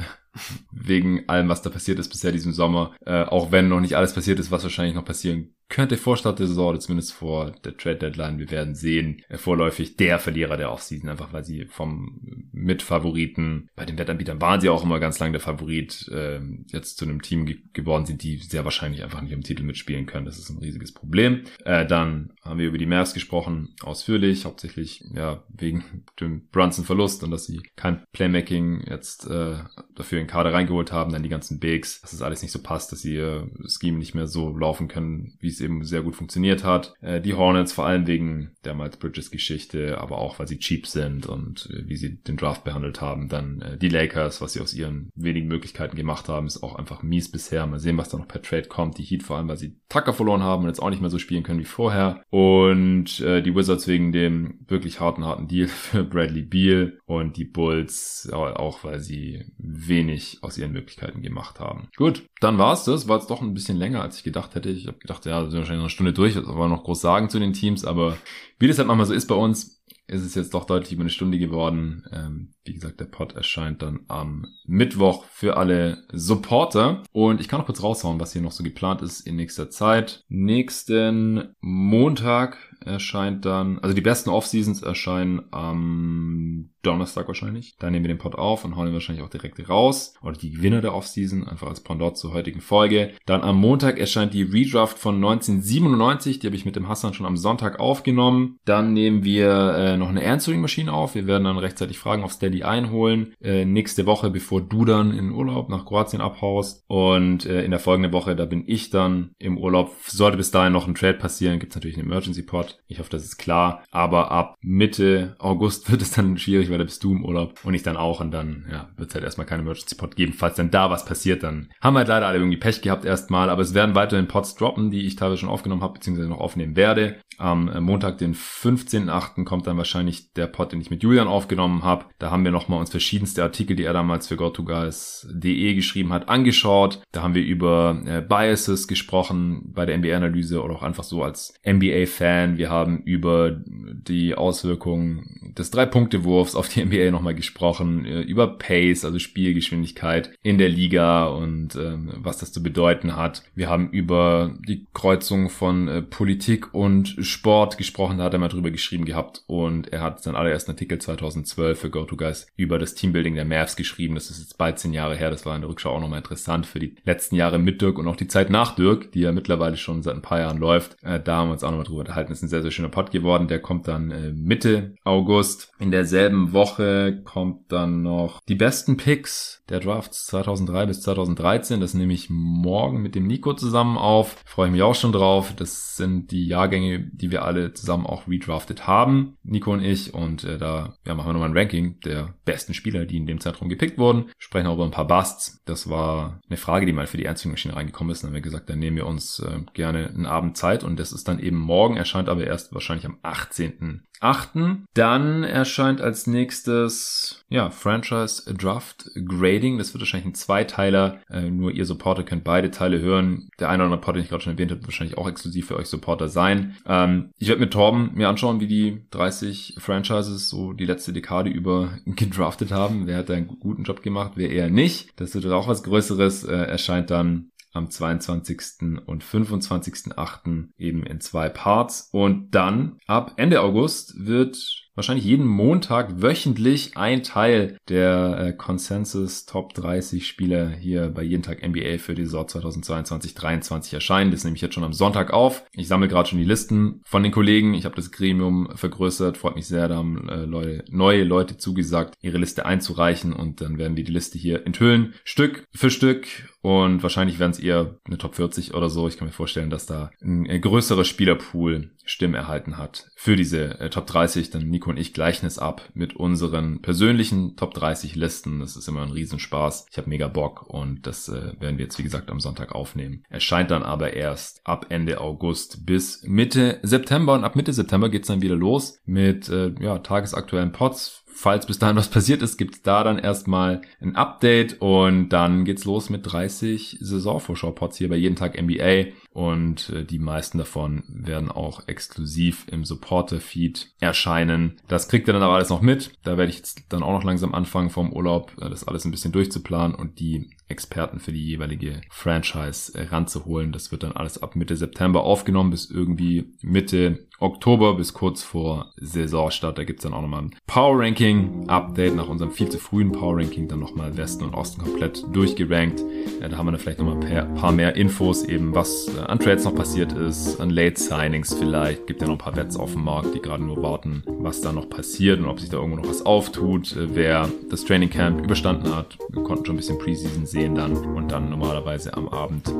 wegen allem, was da passiert ist bisher diesem Sommer, äh, auch wenn noch nicht alles passiert ist, was wahrscheinlich noch passieren könnte vor Start der Saison oder zumindest vor der Trade Deadline, wir werden sehen, äh, vorläufig der Verlierer der Offseason, einfach weil sie vom Mitfavoriten, bei den Wettanbietern waren sie auch immer ganz lange der Favorit, äh, jetzt zu einem Team ge geworden sind, die sehr wahrscheinlich einfach nicht im Titel mitspielen können. Das ist ein riesiges Problem. Äh, dann haben wir über die Mavs gesprochen, ausführlich, hauptsächlich ja wegen dem Brunson-Verlust und dass sie kein Playmaking jetzt äh, dafür in Kader reingeholt haben, dann die ganzen Bigs, dass das alles nicht so passt, dass ihr Scheme nicht mehr so laufen können, wie es es eben sehr gut funktioniert hat. Äh, die Hornets vor allem wegen der Miles Bridges Geschichte, aber auch weil sie cheap sind und äh, wie sie den Draft behandelt haben. Dann äh, die Lakers, was sie aus ihren wenigen Möglichkeiten gemacht haben, ist auch einfach mies bisher. Mal sehen, was da noch per Trade kommt. Die Heat vor allem, weil sie Tucker verloren haben und jetzt auch nicht mehr so spielen können wie vorher. Und äh, die Wizards wegen dem wirklich harten, harten Deal für Bradley Beal und die Bulls auch, weil sie wenig aus ihren Möglichkeiten gemacht haben. Gut, dann war's das. War jetzt doch ein bisschen länger, als ich gedacht hätte. Ich habe gedacht, ja, sind wahrscheinlich eine Stunde durch, was wir noch groß sagen zu den Teams, aber wie das halt manchmal so ist bei uns, ist es jetzt doch deutlich über eine Stunde geworden. Ähm, wie gesagt, der Pod erscheint dann am Mittwoch für alle Supporter. Und ich kann noch kurz raushauen, was hier noch so geplant ist in nächster Zeit. Nächsten Montag erscheint dann, also die besten Off-Seasons erscheinen am Donnerstag wahrscheinlich. Da nehmen wir den Pod auf und hauen ihn wahrscheinlich auch direkt raus. Oder die Gewinner der Off-Season, einfach als Pendant zur heutigen Folge. Dann am Montag erscheint die Redraft von 1997. Die habe ich mit dem Hassan schon am Sonntag aufgenommen. Dann nehmen wir äh, noch eine Answering-Maschine auf. Wir werden dann rechtzeitig Fragen auf Steady einholen. Äh, nächste Woche, bevor du dann in Urlaub nach Kroatien abhaust. Und äh, in der folgenden Woche, da bin ich dann im Urlaub. Sollte bis dahin noch ein Trade passieren, gibt es natürlich einen Emergency-Pod. Ich hoffe, das ist klar. Aber ab Mitte August wird es dann schwierig, weil da bist du im Urlaub und ich dann auch. Und dann ja, wird es halt erstmal keinen Emergency-Pod geben. Falls dann da was passiert, dann haben wir halt leider alle irgendwie Pech gehabt erstmal. Aber es werden weiterhin Pods droppen, die ich teilweise schon aufgenommen habe, beziehungsweise noch aufnehmen werde. Am äh, Montag, den 15.8. kommt dann wahrscheinlich der Pod, den ich mit Julian aufgenommen habe. Da haben wir nochmal uns verschiedenste Artikel, die er damals für GoToGuys.de geschrieben hat, angeschaut. Da haben wir über äh, Biases gesprochen bei der NBA-Analyse oder auch einfach so als NBA-Fan. Wir haben über die Auswirkungen des Drei-Punkte-Wurfs auf die NBA nochmal gesprochen, äh, über Pace, also Spielgeschwindigkeit in der Liga und äh, was das zu bedeuten hat. Wir haben über die Kreuzung von äh, Politik und Sport gesprochen, da hat er mal drüber geschrieben gehabt und er hat seinen allerersten Artikel 2012 für GoToGuys über das Teambuilding der Mavs geschrieben. Das ist jetzt bald zehn Jahre her, das war in der Rückschau auch nochmal interessant für die letzten Jahre mit Dirk und auch die Zeit nach Dirk, die ja mittlerweile schon seit ein paar Jahren läuft. Äh, da haben wir uns auch nochmal drüber unterhalten. Das ein sehr, sehr schöner Pod geworden. Der kommt dann äh, Mitte August. In derselben Woche kommt dann noch die besten Picks der Drafts 2003 bis 2013. Das nehme ich morgen mit dem Nico zusammen auf. Freue ich mich auch schon drauf. Das sind die Jahrgänge, die wir alle zusammen auch redraftet haben. Nico und ich. Und äh, da ja, machen wir nochmal ein Ranking der besten Spieler, die in dem Zeitraum gepickt wurden. Sprechen auch über ein paar Busts. Das war eine Frage, die mal für die Ernstmaschine reingekommen ist. Dann haben wir gesagt, dann nehmen wir uns äh, gerne einen Abend Zeit. Und das ist dann eben morgen, erscheint aber erst wahrscheinlich am 18. achten. Dann erscheint als nächstes ja Franchise Draft Grading. Das wird wahrscheinlich ein Zweiteiler. Äh, nur ihr Supporter könnt beide Teile hören. Der eine oder andere Part, den ich gerade schon erwähnt habe, wird wahrscheinlich auch exklusiv für euch Supporter sein. Ähm, ich werde mit Torben mir anschauen, wie die 30 Franchises so die letzte Dekade über gedraftet haben. Wer hat da einen guten Job gemacht, wer eher nicht. Das wird auch was Größeres. Äh, erscheint dann am 22. und 25.8. eben in zwei Parts. Und dann ab Ende August wird wahrscheinlich jeden Montag wöchentlich ein Teil der äh, Consensus Top 30 Spieler hier bei jeden Tag NBA für die Saison 2022-23 erscheinen. Das nehme ich jetzt schon am Sonntag auf. Ich sammle gerade schon die Listen von den Kollegen. Ich habe das Gremium vergrößert. Freut mich sehr, da haben äh, Leute, neue Leute zugesagt, ihre Liste einzureichen und dann werden wir die Liste hier enthüllen. Stück für Stück und wahrscheinlich werden es eher eine Top 40 oder so. Ich kann mir vorstellen, dass da ein größerer Spielerpool Stimmen erhalten hat für diese äh, Top 30. Dann Nico und ich gleichen es ab mit unseren persönlichen Top 30 Listen. Das ist immer ein Riesenspaß. Ich habe mega Bock und das äh, werden wir jetzt wie gesagt am Sonntag aufnehmen. Erscheint dann aber erst ab Ende August bis Mitte September und ab Mitte September geht's dann wieder los mit äh, ja, tagesaktuellen Pods falls bis dahin was passiert ist, gibt's da dann erstmal ein Update und dann geht's los mit 30 Saisonvorschau-Pods hier bei jeden Tag NBA und äh, die meisten davon werden auch exklusiv im Supporter-Feed erscheinen. Das kriegt ihr dann aber alles noch mit. Da werde ich jetzt dann auch noch langsam anfangen vom Urlaub, äh, das alles ein bisschen durchzuplanen und die Experten für die jeweilige Franchise äh, ranzuholen. Das wird dann alles ab Mitte September aufgenommen bis irgendwie Mitte Oktober bis kurz vor Saisonstart. Da gibt's dann auch nochmal ein Power Ranking Update nach unserem viel zu frühen Power Ranking. Dann nochmal Westen und Osten komplett durchgerankt. Ja, da haben wir dann vielleicht nochmal ein paar mehr Infos eben, was an Trades noch passiert ist, an Late Signings vielleicht. Gibt ja noch ein paar Bets auf dem Markt, die gerade nur warten, was da noch passiert und ob sich da irgendwo noch was auftut. Äh, wer das Training Camp überstanden hat, wir konnten schon ein bisschen Preseason sehen dann. Und dann normalerweise am Abend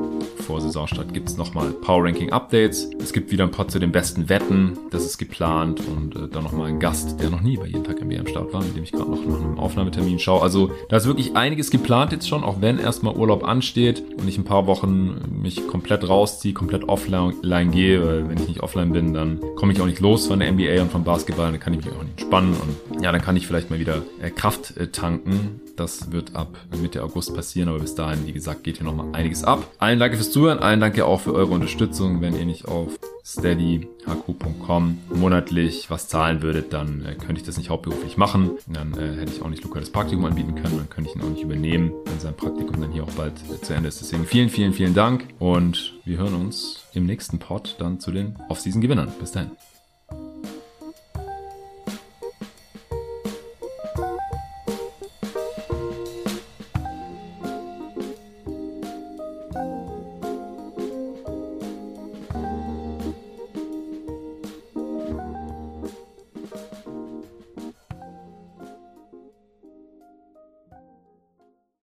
vor Saisonstart gibt's nochmal Power Ranking Updates. Es gibt wieder ein paar zu den besten Wetten das ist geplant und äh, dann nochmal ein Gast, der noch nie bei jeden Tag NBA am Start war, mit dem ich gerade noch nach einem Aufnahmetermin schaue. Also da ist wirklich einiges geplant jetzt schon, auch wenn erstmal Urlaub ansteht und ich ein paar Wochen mich komplett rausziehe, komplett offline gehe, weil wenn ich nicht offline bin, dann komme ich auch nicht los von der NBA und vom Basketball, dann kann ich mich auch nicht entspannen und ja, dann kann ich vielleicht mal wieder äh, Kraft äh, tanken. Das wird ab Mitte August passieren, aber bis dahin, wie gesagt, geht hier nochmal einiges ab. Allen danke fürs Zuhören, allen danke auch für eure Unterstützung. Wenn ihr nicht auf steadyhq.com monatlich was zahlen würdet, dann äh, könnte ich das nicht hauptberuflich machen. Dann äh, hätte ich auch nicht Luca das Praktikum anbieten können, dann könnte ich ihn auch nicht übernehmen, wenn sein Praktikum dann hier auch bald äh, zu Ende ist. Deswegen vielen, vielen, vielen Dank und wir hören uns im nächsten Pod dann zu den Off-Season-Gewinnern. Bis dahin.